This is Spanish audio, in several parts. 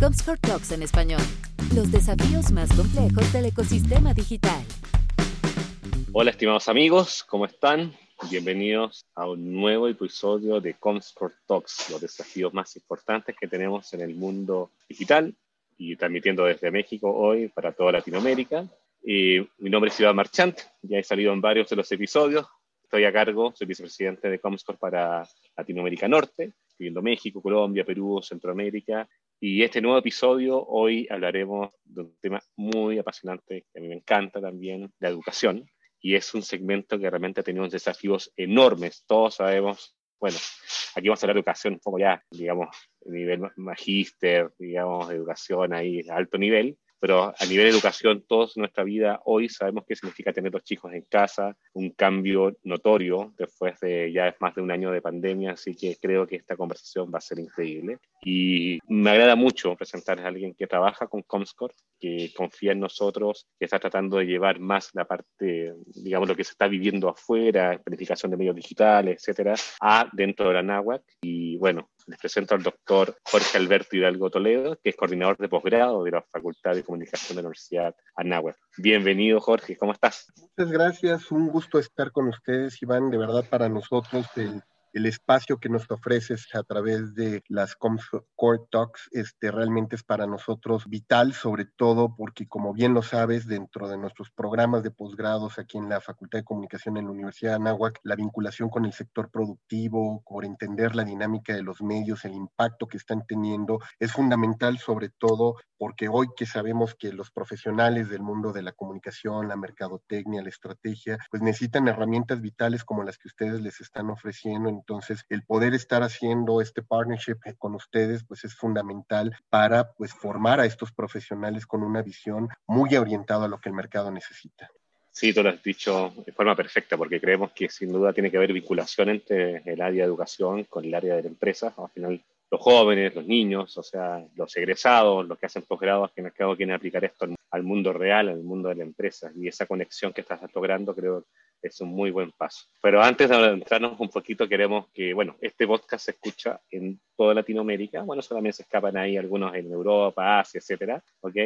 Comscore Talks en español. Los desafíos más complejos del ecosistema digital. Hola estimados amigos, ¿cómo están? Bienvenidos a un nuevo episodio de Comscore Talks, los desafíos más importantes que tenemos en el mundo digital y transmitiendo desde México hoy para toda Latinoamérica. Y mi nombre es Iván Marchant, ya he salido en varios de los episodios. Estoy a cargo, soy vicepresidente de Comscore para Latinoamérica Norte, incluyendo México, Colombia, Perú, Centroamérica y este nuevo episodio, hoy hablaremos de un tema muy apasionante que a mí me encanta también, la educación. Y es un segmento que realmente ha tenido desafíos enormes. Todos sabemos, bueno, aquí vamos a hablar de educación un poco ya, digamos, nivel magíster, digamos, educación ahí, alto nivel pero a nivel de educación, todos nuestra vida hoy sabemos qué significa tener los chicos en casa, un cambio notorio después de ya más de un año de pandemia, así que creo que esta conversación va a ser increíble. Y me agrada mucho presentarles a alguien que trabaja con Comscore, que confía en nosotros, que está tratando de llevar más la parte, digamos, lo que se está viviendo afuera, planificación de medios digitales, etcétera, a dentro de la NAWAC. Y bueno, les presento al doctor Jorge Alberto Hidalgo Toledo, que es coordinador de posgrado de la Facultad de Comunicación de la Universidad Anáhuac. Bienvenido, Jorge, ¿cómo estás? Muchas gracias, un gusto estar con ustedes, Iván. De verdad, para nosotros el el espacio que nos ofreces a través de las Core Talks este, realmente es para nosotros vital, sobre todo porque, como bien lo sabes, dentro de nuestros programas de posgrados aquí en la Facultad de Comunicación en la Universidad de Anáhuac, la vinculación con el sector productivo, por entender la dinámica de los medios, el impacto que están teniendo, es fundamental, sobre todo porque hoy que sabemos que los profesionales del mundo de la comunicación, la mercadotecnia, la estrategia, pues necesitan herramientas vitales como las que ustedes les están ofreciendo entonces, el poder estar haciendo este partnership con ustedes, pues es fundamental para pues formar a estos profesionales con una visión muy orientada a lo que el mercado necesita. Sí, tú lo has dicho de forma perfecta, porque creemos que sin duda tiene que haber vinculación entre el área de educación con el área de la empresa. Al final, los jóvenes, los niños, o sea, los egresados, los que hacen posgrado, al fin y al cabo quieren aplicar esto al mundo real, al mundo de la empresa. Y esa conexión que estás logrando creo es un muy buen paso. Pero antes de adentrarnos un poquito, queremos que, bueno, este podcast se escucha en toda Latinoamérica. Bueno, solamente se escapan ahí algunos en Europa, Asia, etcétera, ¿ok?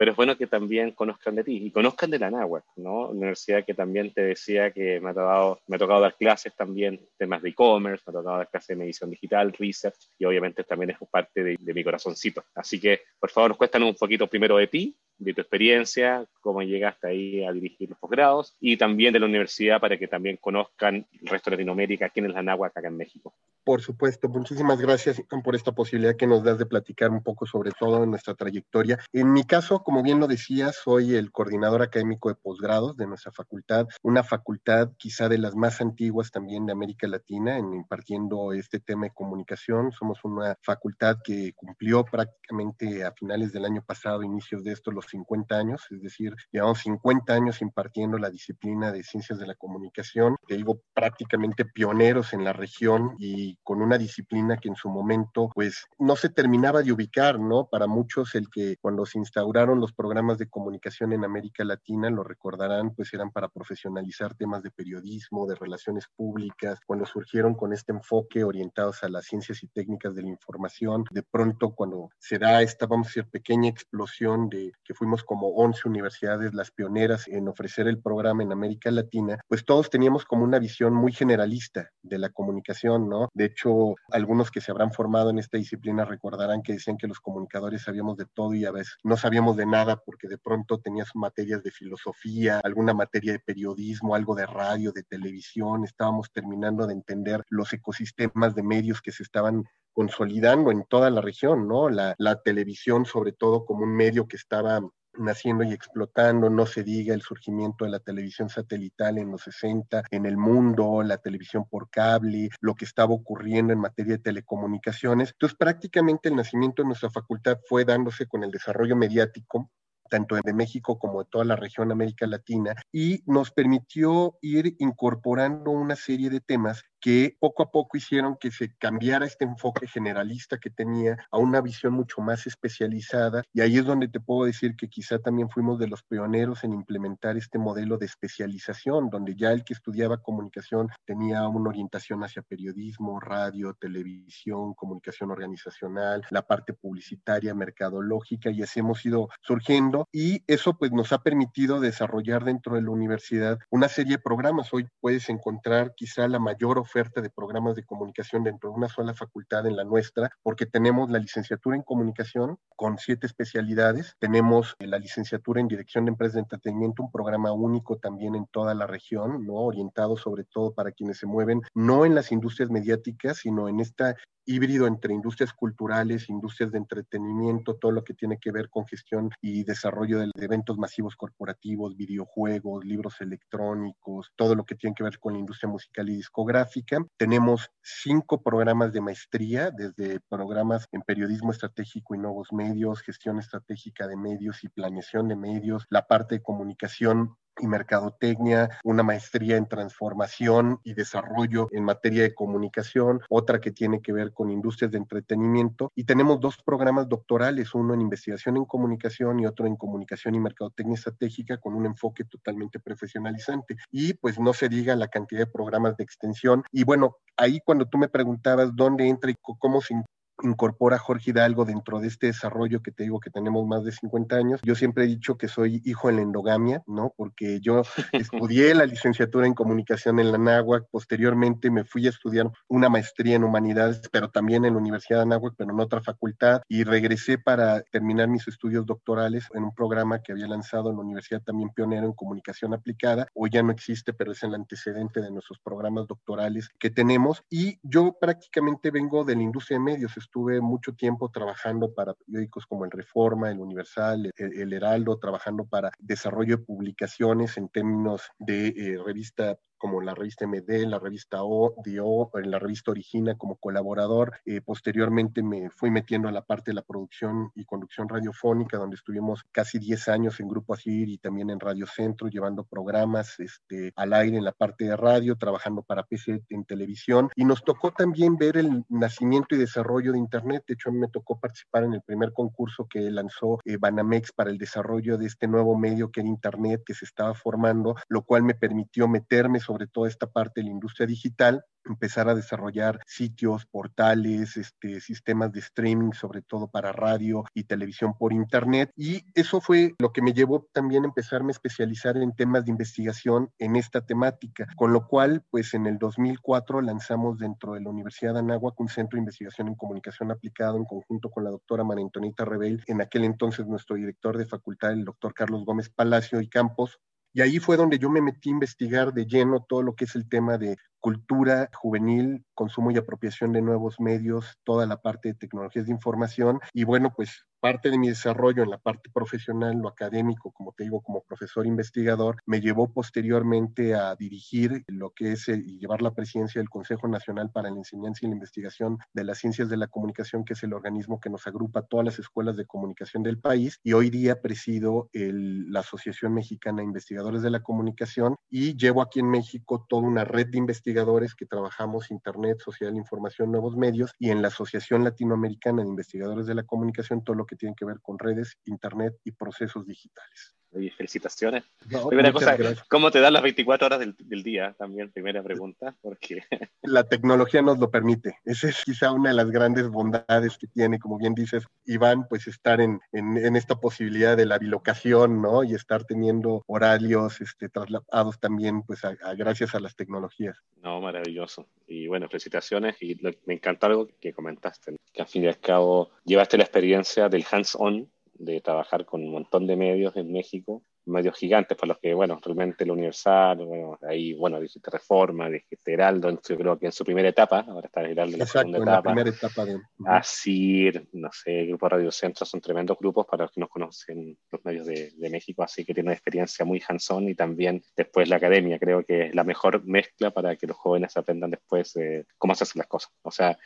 Pero es bueno que también conozcan de ti y conozcan de la NAWAC, ¿no? Universidad que también te decía que me ha tocado, me ha tocado dar clases también, temas de e-commerce, me ha tocado dar clases de medición digital, research, y obviamente también es parte de, de mi corazoncito. Así que, por favor, nos cuestan un poquito primero de ti, de tu experiencia, cómo llegaste ahí a dirigir los posgrados y también de la universidad para que también conozcan el resto de Latinoamérica, quién es la NAWAC acá en México. Por supuesto, muchísimas gracias por esta posibilidad que nos das de platicar un poco sobre todo nuestra trayectoria. En mi caso, como bien lo decía, soy el coordinador académico de posgrados de nuestra facultad, una facultad quizá de las más antiguas también de América Latina en impartiendo este tema de comunicación. Somos una facultad que cumplió prácticamente a finales del año pasado, inicios de esto, los 50 años, es decir, llevamos 50 años impartiendo la disciplina de ciencias de la comunicación, te digo, prácticamente pioneros en la región y con una disciplina que en su momento, pues, no se terminaba de ubicar, ¿no? Para muchos, el que cuando se instauraron los programas de comunicación en América Latina, lo recordarán, pues eran para profesionalizar temas de periodismo, de relaciones públicas, cuando surgieron con este enfoque orientados a las ciencias y técnicas de la información, de pronto cuando se da esta, vamos a decir, pequeña explosión de que fuimos como 11 universidades las pioneras en ofrecer el programa en América Latina, pues todos teníamos como una visión muy generalista de la comunicación, ¿no? De hecho, algunos que se habrán formado en esta disciplina recordarán que decían que los comunicadores sabíamos de todo y a veces no sabíamos de nada porque de pronto tenías materias de filosofía, alguna materia de periodismo, algo de radio, de televisión, estábamos terminando de entender los ecosistemas de medios que se estaban consolidando en toda la región, ¿no? La, la televisión, sobre todo, como un medio que estaba naciendo y explotando, no se diga el surgimiento de la televisión satelital en los 60 en el mundo, la televisión por cable, lo que estaba ocurriendo en materia de telecomunicaciones. Entonces, prácticamente el nacimiento de nuestra facultad fue dándose con el desarrollo mediático tanto de México como de toda la región América Latina, y nos permitió ir incorporando una serie de temas que poco a poco hicieron que se cambiara este enfoque generalista que tenía a una visión mucho más especializada. Y ahí es donde te puedo decir que quizá también fuimos de los pioneros en implementar este modelo de especialización, donde ya el que estudiaba comunicación tenía una orientación hacia periodismo, radio, televisión, comunicación organizacional, la parte publicitaria, mercadológica, y así hemos ido surgiendo. Y eso pues nos ha permitido desarrollar dentro de la universidad una serie de programas. Hoy puedes encontrar quizá la mayor oferta de programas de comunicación dentro de una sola facultad en la nuestra, porque tenemos la licenciatura en comunicación con siete especialidades, tenemos la licenciatura en dirección de empresas de entretenimiento, un programa único también en toda la región, ¿no? orientado sobre todo para quienes se mueven no en las industrias mediáticas, sino en esta híbrido entre industrias culturales, industrias de entretenimiento, todo lo que tiene que ver con gestión y desarrollo de eventos masivos corporativos, videojuegos, libros electrónicos, todo lo que tiene que ver con la industria musical y discográfica. Tenemos cinco programas de maestría, desde programas en periodismo estratégico y nuevos medios, gestión estratégica de medios y planeación de medios, la parte de comunicación y mercadotecnia, una maestría en transformación y desarrollo en materia de comunicación, otra que tiene que ver con industrias de entretenimiento y tenemos dos programas doctorales, uno en investigación en comunicación y otro en comunicación y mercadotecnia estratégica con un enfoque totalmente profesionalizante. Y pues no se diga la cantidad de programas de extensión y bueno, ahí cuando tú me preguntabas dónde entra y cómo se incorpora Jorge Hidalgo dentro de este desarrollo que te digo que tenemos más de 50 años. Yo siempre he dicho que soy hijo en la endogamia, ¿no? Porque yo estudié la licenciatura en comunicación en la Náhuac, posteriormente me fui a estudiar una maestría en humanidades, pero también en la Universidad de Anáhuac, pero en otra facultad, y regresé para terminar mis estudios doctorales en un programa que había lanzado en la Universidad también pionero en comunicación aplicada. Hoy ya no existe, pero es el antecedente de nuestros programas doctorales que tenemos. Y yo prácticamente vengo de la industria de medios, estuve mucho tiempo trabajando para periódicos como El Reforma, El Universal, El, Heraldo, trabajando para desarrollo de publicaciones en términos de eh, revista como la revista MD, la revista O, Dio, en la revista Origina como colaborador. Eh, posteriormente me fui metiendo a la parte de la producción y conducción radiofónica, donde estuvimos casi 10 años en Grupo Asir y también en Radio Centro, llevando programas este, al aire en la parte de radio, trabajando para PC en televisión. Y nos tocó también ver el nacimiento y desarrollo de Internet. De hecho, a mí me tocó participar en el primer concurso que lanzó eh, Banamex para el desarrollo de este nuevo medio que era Internet, que se estaba formando, lo cual me permitió meterme sobre toda esta parte de la industria digital empezar a desarrollar sitios, portales, este, sistemas de streaming, sobre todo para radio y televisión por internet. Y eso fue lo que me llevó también a empezarme a especializar en temas de investigación en esta temática, con lo cual, pues en el 2004 lanzamos dentro de la Universidad de Anáhuac un centro de investigación en comunicación aplicada en conjunto con la doctora María Antonita Rebel, en aquel entonces nuestro director de facultad, el doctor Carlos Gómez Palacio y Campos, y ahí fue donde yo me metí a investigar de lleno todo lo que es el tema de cultura juvenil, consumo y apropiación de nuevos medios, toda la parte de tecnologías de información. Y bueno, pues parte de mi desarrollo en la parte profesional, lo académico, como te digo, como profesor investigador, me llevó posteriormente a dirigir lo que es y llevar la presidencia del Consejo Nacional para la Enseñanza y la Investigación de las Ciencias de la Comunicación, que es el organismo que nos agrupa todas las escuelas de comunicación del país. Y hoy día presido la Asociación Mexicana de Investigadores de la Comunicación y llevo aquí en México toda una red de investigadores que trabajamos Internet, Social, Información, Nuevos Medios y en la Asociación Latinoamericana de Investigadores de la Comunicación todo lo que tiene que ver con redes, internet y procesos digitales. Oye, felicitaciones. primera cosa, ¿cómo te dan las 24 horas del, día? También, primera pregunta, porque... La tecnología nos lo permite. Esa es quizá una de las grandes bondades que tiene, como bien dices, Iván, pues estar en, en, esta posibilidad de la bilocación, ¿no? Y estar teniendo horarios este, trasladados también, pues gracias a las tecnologías. No, maravilloso. Y bueno, felicitaciones. Y me encantó algo que comentaste, que al fin y al cabo llevaste la experiencia del hands-on de trabajar con un montón de medios en México medios gigantes por los que, bueno, realmente el Universal, bueno, ahí, bueno, dijiste Reforma, dijiste Heraldo, yo creo que en su primera etapa, ahora está Heraldo en la segunda etapa. La primera etapa de... Asir, no sé, Grupo Radio Centro, son tremendos grupos para los que nos conocen los medios de, de México, así que tiene una experiencia muy hands-on y también después la academia, creo que es la mejor mezcla para que los jóvenes aprendan después cómo se hacen las cosas. O sea,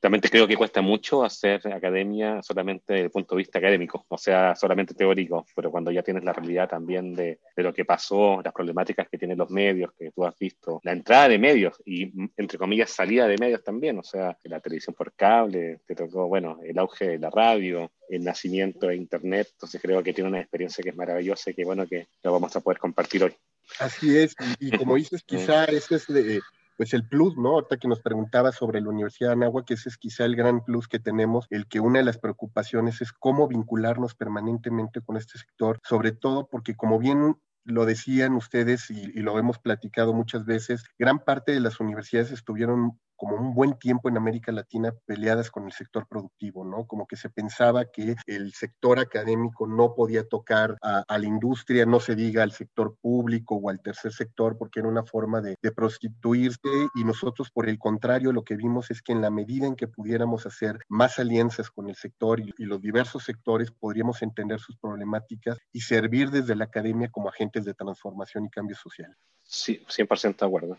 También creo que cuesta mucho hacer academia solamente desde el punto de vista académico, o sea, solamente teórico, pero cuando ya tienes la realidad también de, de, lo que pasó, las problemáticas que tienen los medios, que tú has visto, la entrada de medios y, entre comillas, salida de medios también, o sea, la televisión por cable, te tocó, bueno, el auge de la radio, el nacimiento de Internet, entonces creo que tiene una experiencia que es maravillosa y que bueno que lo vamos a poder compartir hoy. Así es, y, como dices, quizá eso es de, pues el plus, ¿no? Ahorita que nos preguntaba sobre la Universidad de Anáhuac, que ese es quizá el gran plus que tenemos, el que una de las preocupaciones es cómo vincularnos permanentemente con este sector, sobre todo porque como bien lo decían ustedes y, lo hemos platicado muchas veces, gran parte de las universidades estuvieron como un buen tiempo en América Latina peleadas con el sector productivo, ¿no? Como que se pensaba que el sector académico no podía tocar a, la industria, no se diga al sector público o al tercer sector, porque era una forma de, prostituirse y nosotros, por el contrario, lo que vimos es que en la medida en que pudiéramos hacer más alianzas con el sector y, y los diversos sectores, podríamos entender sus problemáticas y servir desde la academia como agentes de transformación y cambio social. Sí, 100% de acuerdo.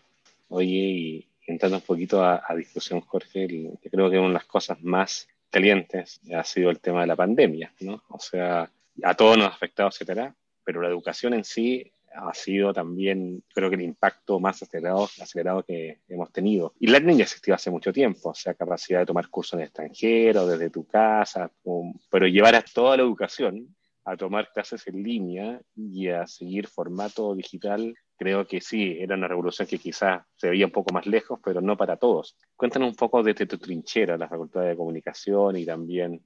Oye, y entrando un poquito a, a discusión, Jorge, creo que una de las cosas más calientes ha sido el tema de la pandemia, ¿no? O sea, a todos nos ha afectado, etcétera, pero la educación en sí ha sido también, creo que el impacto más acelerado, acelerado que hemos tenido. Y Learning ya existió hace mucho tiempo, o sea, capacidad de tomar cursos en el extranjero, desde tu casa, pero llevar a toda la educación a tomar clases en línea y a seguir formato digital creo que sí, era una revolución que quizás se veía un poco más lejos, pero no para todos. Cuéntanos un poco desde tu trinchera, la Facultad de Comunicación y también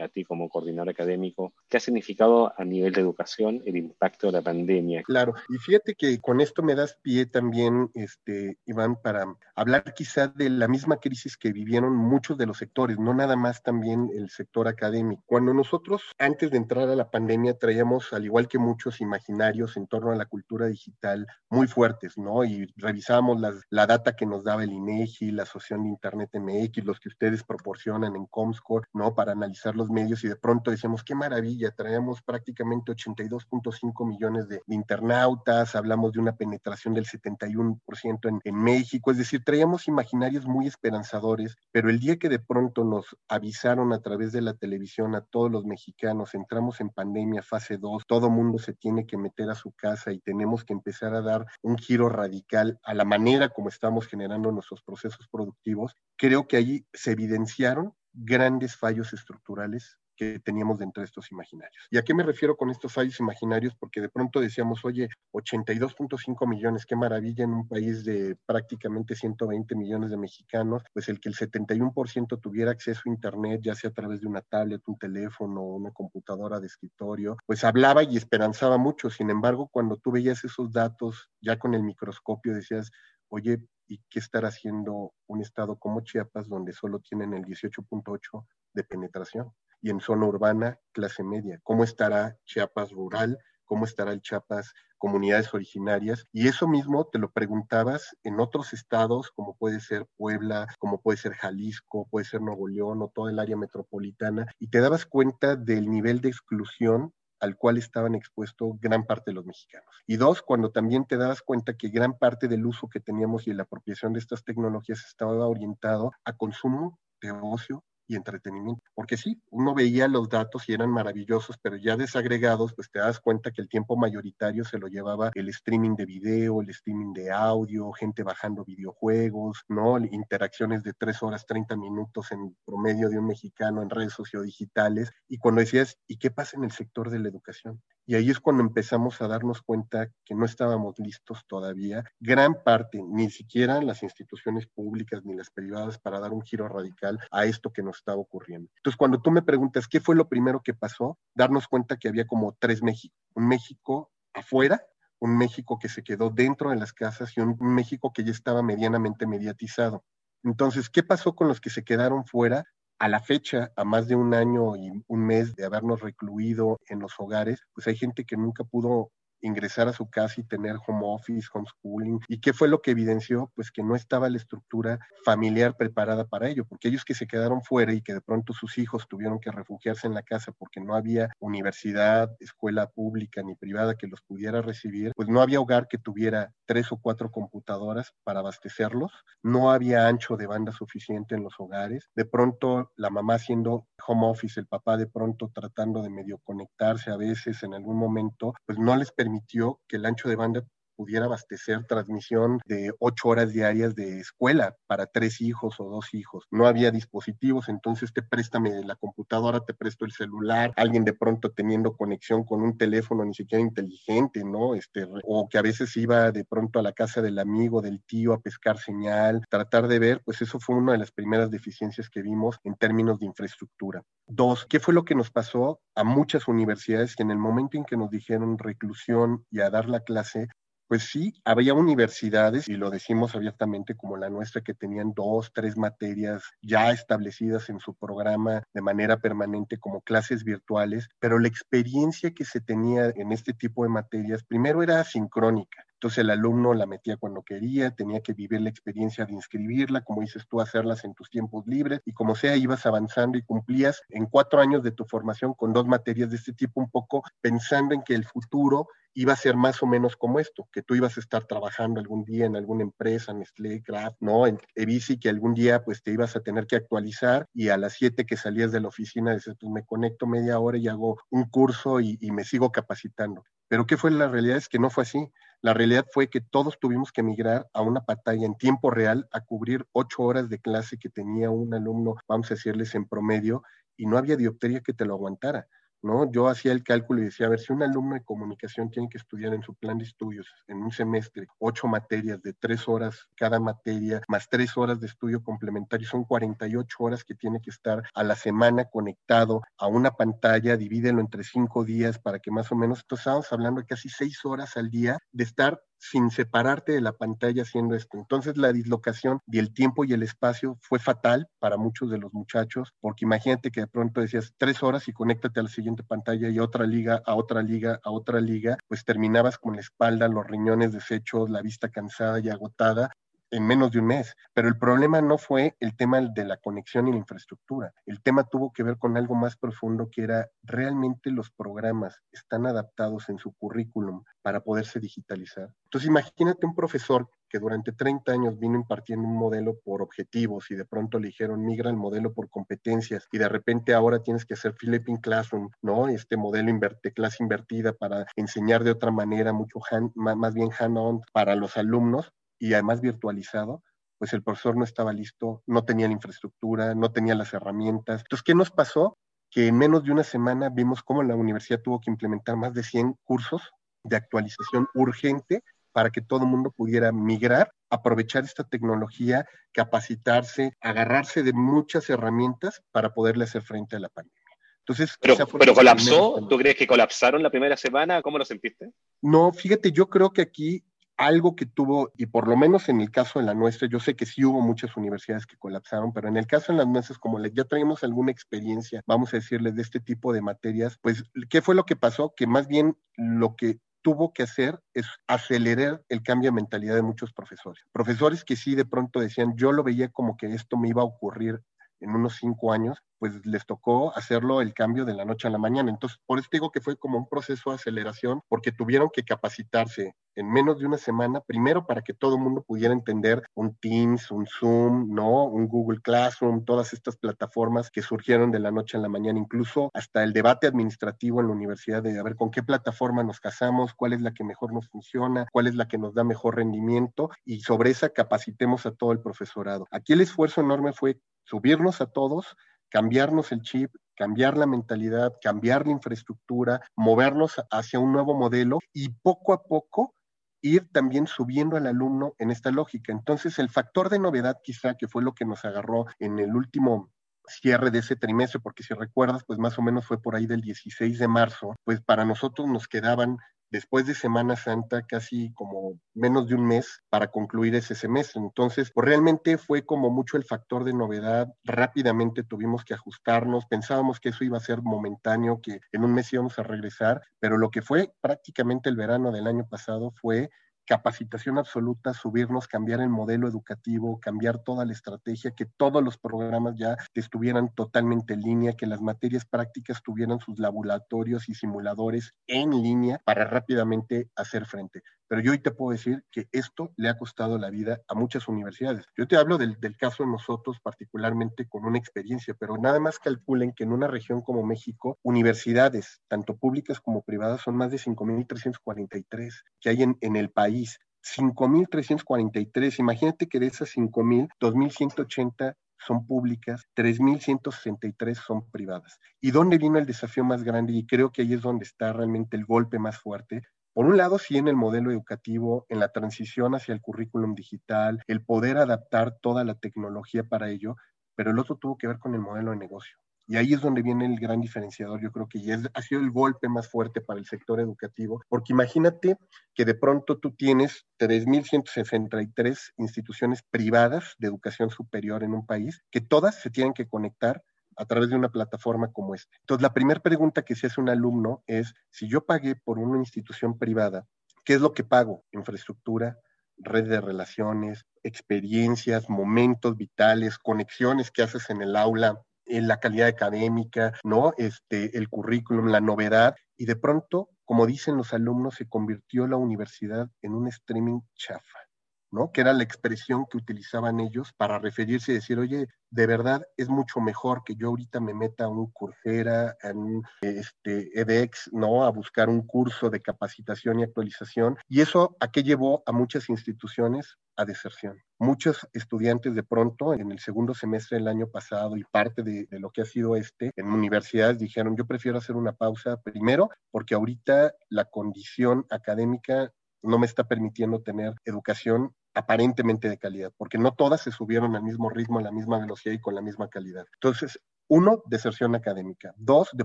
a ti como coordinador académico, ¿qué ha significado a nivel de educación el impacto de la pandemia? Claro, y fíjate que con esto me das pie también, este, Iván, para hablar quizá de la misma crisis que vivieron muchos de los sectores, no nada más también el sector académico. Cuando nosotros, antes de entrar a la pandemia, traíamos, al igual que muchos imaginarios en torno a la cultura digital, muy fuertes, ¿no? Y revisábamos las, la data que nos daba el INEGI, la Asociación de Internet MX, los que ustedes proporcionan en Comscore, ¿no? Para analizar los medios y de pronto decíamos, qué maravilla, traemos prácticamente 82.5 millones de, internautas, hablamos de una penetración del 71% en, en México, es decir, traíamos imaginarios muy esperanzadores, pero el día que de pronto nos avisaron a través de la televisión a todos los mexicanos, entramos en pandemia fase 2, todo mundo se tiene que meter a su casa y tenemos que empezar a dar un giro radical a la manera como estamos generando nuestros procesos productivos, creo que allí se evidenciaron grandes fallos estructurales que teníamos dentro de estos imaginarios. ¿Y a qué me refiero con estos fallos imaginarios? Porque de pronto decíamos, oye, 82.5 millones, qué maravilla en un país de prácticamente 120 millones de mexicanos, pues el que el 71% tuviera acceso a Internet, ya sea a través de una tablet, un teléfono, una computadora de escritorio, pues hablaba y esperanzaba mucho. Sin embargo, cuando tú veías esos datos ya con el microscopio, decías, oye, ¿y qué estará haciendo un estado como Chiapas, donde solo tienen el 18.8 de penetración? Y en zona urbana, clase media. ¿Cómo estará Chiapas rural? ¿Cómo estará el Chiapas comunidades originarias? Y eso mismo te lo preguntabas en otros estados, como puede ser Puebla, como puede ser Jalisco, puede ser Nuevo León o toda el área metropolitana, y te dabas cuenta del nivel de exclusión al cual estaban expuestos gran parte de los mexicanos. Y dos, cuando también te das cuenta que gran parte del uso que teníamos y la apropiación de estas tecnologías estaba orientado a consumo de ocio y entretenimiento. Porque sí, uno veía los datos y eran maravillosos, pero ya desagregados, pues te das cuenta que el tiempo mayoritario se lo llevaba el streaming de video, el streaming de audio, gente bajando videojuegos, ¿no? Interacciones de tres horas, 30 minutos en promedio de un mexicano en redes sociodigitales. Y cuando decías, ¿y qué pasa en el sector de la educación? Y ahí es cuando empezamos a darnos cuenta que no estábamos listos todavía, gran parte, ni siquiera las instituciones públicas ni las privadas, para dar un giro radical a esto que nos estaba ocurriendo. Entonces, cuando tú me preguntas qué fue lo primero que pasó, darnos cuenta que había como tres México. Un México afuera, un México que se quedó dentro de las casas y un México que ya estaba medianamente mediatizado. Entonces, ¿qué pasó con los que se quedaron fuera? a la fecha, a más de un año y un mes de habernos recluido en los hogares, pues hay gente que nunca pudo ingresar a su casa y tener home office, homeschooling. ¿Y qué fue lo que evidenció? Pues que no estaba la estructura familiar preparada para ello, porque ellos que se quedaron fuera y que de pronto sus hijos tuvieron que refugiarse en la casa porque no había universidad, escuela pública ni privada que los pudiera recibir, pues no había hogar que tuviera tres o cuatro computadoras para abastecerlos, no había ancho de banda suficiente en los hogares, de pronto la mamá haciendo home office, el papá de pronto tratando de medio conectarse a veces en algún momento, pues no les permitió que el ancho de banda pudiera abastecer transmisión de ocho horas diarias de escuela para tres hijos o dos hijos. No había dispositivos, entonces te préstame la computadora, te presto el celular, alguien de pronto teniendo conexión con un teléfono ni siquiera inteligente, ¿no? Este, o que a veces iba de pronto a la casa del amigo, del tío a pescar señal, tratar de ver, pues eso fue una de las primeras deficiencias que vimos en términos de infraestructura. Dos, ¿qué fue lo que nos pasó a muchas universidades que en el momento en que nos dijeron reclusión y a dar la clase, pues sí, había universidades, y lo decimos abiertamente como la nuestra, que tenían dos, tres materias ya establecidas en su programa de manera permanente como clases virtuales, pero la experiencia que se tenía en este tipo de materias, primero era asincrónica. Entonces el alumno la metía cuando quería, tenía que vivir la experiencia de inscribirla, como dices tú, hacerlas en tus tiempos libres y como sea, ibas avanzando y cumplías en cuatro años de tu formación con dos materias de este tipo, un poco pensando en que el futuro iba a ser más o menos como esto, que tú ibas a estar trabajando algún día en alguna empresa, Nestlé, Kraft, ¿no? En Evici, que algún día pues te ibas a tener que actualizar y a las siete que salías de la oficina dices, pues me conecto media hora y hago un curso y, y me sigo capacitando. Pero ¿qué fue la realidad? Es que no fue así. La realidad fue que todos tuvimos que migrar a una pantalla en tiempo real a cubrir ocho horas de clase que tenía un alumno, vamos a decirles, en promedio, y no había dioptría que te lo aguantara. ¿No? Yo hacía el cálculo y decía, a ver, si un alumno de comunicación tiene que estudiar en su plan de estudios en un semestre ocho materias de tres horas cada materia, más tres horas de estudio complementario, son 48 horas que tiene que estar a la semana conectado a una pantalla, divídelo entre cinco días para que más o menos, entonces estamos hablando de casi seis horas al día de estar sin separarte de la pantalla haciendo esto. Entonces la dislocación del tiempo y el espacio fue fatal para muchos de los muchachos, porque imagínate que de pronto decías tres horas y conéctate a la siguiente pantalla y a otra liga, a otra liga, a otra liga, pues terminabas con la espalda, los riñones deshechos, la vista cansada y agotada, en menos de un mes. Pero el problema no fue el tema de la conexión y la infraestructura. El tema tuvo que ver con algo más profundo que era realmente los programas están adaptados en su currículum para poderse digitalizar. Entonces imagínate un profesor que durante 30 años vino impartiendo un modelo por objetivos y de pronto le dijeron migra el modelo por competencias y de repente ahora tienes que hacer flipping classroom, ¿no? Este modelo de clase invertida para enseñar de otra manera, mucho más bien hand-on para los alumnos y además virtualizado, pues el profesor no estaba listo, no tenía la infraestructura, no tenía las herramientas. Entonces, ¿qué nos pasó? Que en menos de una semana vimos cómo la universidad tuvo que implementar más de 100 cursos de actualización urgente para que todo el mundo pudiera migrar, aprovechar esta tecnología, capacitarse, agarrarse de muchas herramientas para poderle hacer frente a la pandemia. Entonces, pero, pero colapsó, ¿tú crees que colapsaron la primera semana? ¿Cómo lo sentiste? No, fíjate, yo creo que aquí algo que tuvo, y por lo menos en el caso de la nuestra, yo sé que sí hubo muchas universidades que colapsaron, pero en el caso de las nuestras, como ya traemos alguna experiencia, vamos a decirles, de este tipo de materias, pues, ¿qué fue lo que pasó? Que más bien lo que tuvo que hacer es acelerar el cambio de mentalidad de muchos profesores. Profesores que sí de pronto decían, yo lo veía como que esto me iba a ocurrir en unos cinco años, pues les tocó hacerlo el cambio de la noche a la mañana. Entonces, por eso digo que fue como un proceso de aceleración, porque tuvieron que capacitarse en menos de una semana, primero para que todo el mundo pudiera entender un Teams, un Zoom, ¿no? Un Google Classroom, todas estas plataformas que surgieron de la noche a la mañana, incluso hasta el debate administrativo en la universidad de a ver con qué plataforma nos casamos, cuál es la que mejor nos funciona, cuál es la que nos da mejor rendimiento y sobre esa capacitemos a todo el profesorado. Aquí el esfuerzo enorme fue subirnos a todos, cambiarnos el chip, cambiar la mentalidad, cambiar la infraestructura, movernos hacia un nuevo modelo y poco a poco ir también subiendo al alumno en esta lógica. Entonces, el factor de novedad quizá que fue lo que nos agarró en el último cierre de ese trimestre, porque si recuerdas, pues más o menos fue por ahí del 16 de marzo, pues para nosotros nos quedaban después de Semana Santa, casi como menos de un mes para concluir ese semestre. Entonces, pues realmente fue como mucho el factor de novedad. Rápidamente tuvimos que ajustarnos, pensábamos que eso iba a ser momentáneo, que en un mes íbamos a regresar, pero lo que fue prácticamente el verano del año pasado fue capacitación absoluta, subirnos, cambiar el modelo educativo, cambiar toda la estrategia, que todos los programas ya estuvieran totalmente en línea, que las materias prácticas tuvieran sus laboratorios y simuladores en línea para rápidamente hacer frente. Pero yo hoy te puedo decir que esto le ha costado la vida a muchas universidades. Yo te hablo del, caso de nosotros, particularmente con una experiencia, pero nada más calculen que en una región como México, universidades, tanto públicas como privadas, son más de 5.343 que hay en, en el país. 5.343, imagínate que de esas 5.000, 2.180 son públicas, 3.163 son privadas. ¿Y dónde vino el desafío más grande? Y creo que ahí es donde está realmente el golpe más fuerte, por un lado, sí en el modelo educativo, en la transición hacia el currículum digital, el poder adaptar toda la tecnología para ello, pero el otro tuvo que ver con el modelo de negocio. Y ahí es donde viene el gran diferenciador, yo creo que ya ha sido el golpe más fuerte para el sector educativo, porque imagínate que de pronto tú tienes 3.163 instituciones privadas de educación superior en un país, que todas se tienen que conectar a través de una plataforma como esta. Entonces, la primera pregunta que se hace un alumno es, si yo pagué por una institución privada, ¿qué es lo que pago? Infraestructura, red de relaciones, experiencias, momentos vitales, conexiones que haces en el aula, en la calidad académica, ¿no? Este, el currículum, la novedad, y de pronto, como dicen los alumnos, se convirtió la universidad en un streaming chafa. ¿No? Que era la expresión que utilizaban ellos para referirse y decir, oye, de verdad es mucho mejor que yo ahorita me meta a un Coursera, a un este, edX, ¿no? A buscar un curso de capacitación y actualización. Y eso, ¿a qué llevó a muchas instituciones? A deserción. Muchos estudiantes de pronto en el segundo semestre del año pasado y parte de, de lo que ha sido este, en universidades dijeron, yo prefiero hacer una pausa primero porque ahorita la condición académica no me está permitiendo tener educación aparentemente de calidad, porque no todas se subieron al mismo ritmo, a la misma velocidad y con la misma calidad. Entonces, uno, deserción académica. Dos, de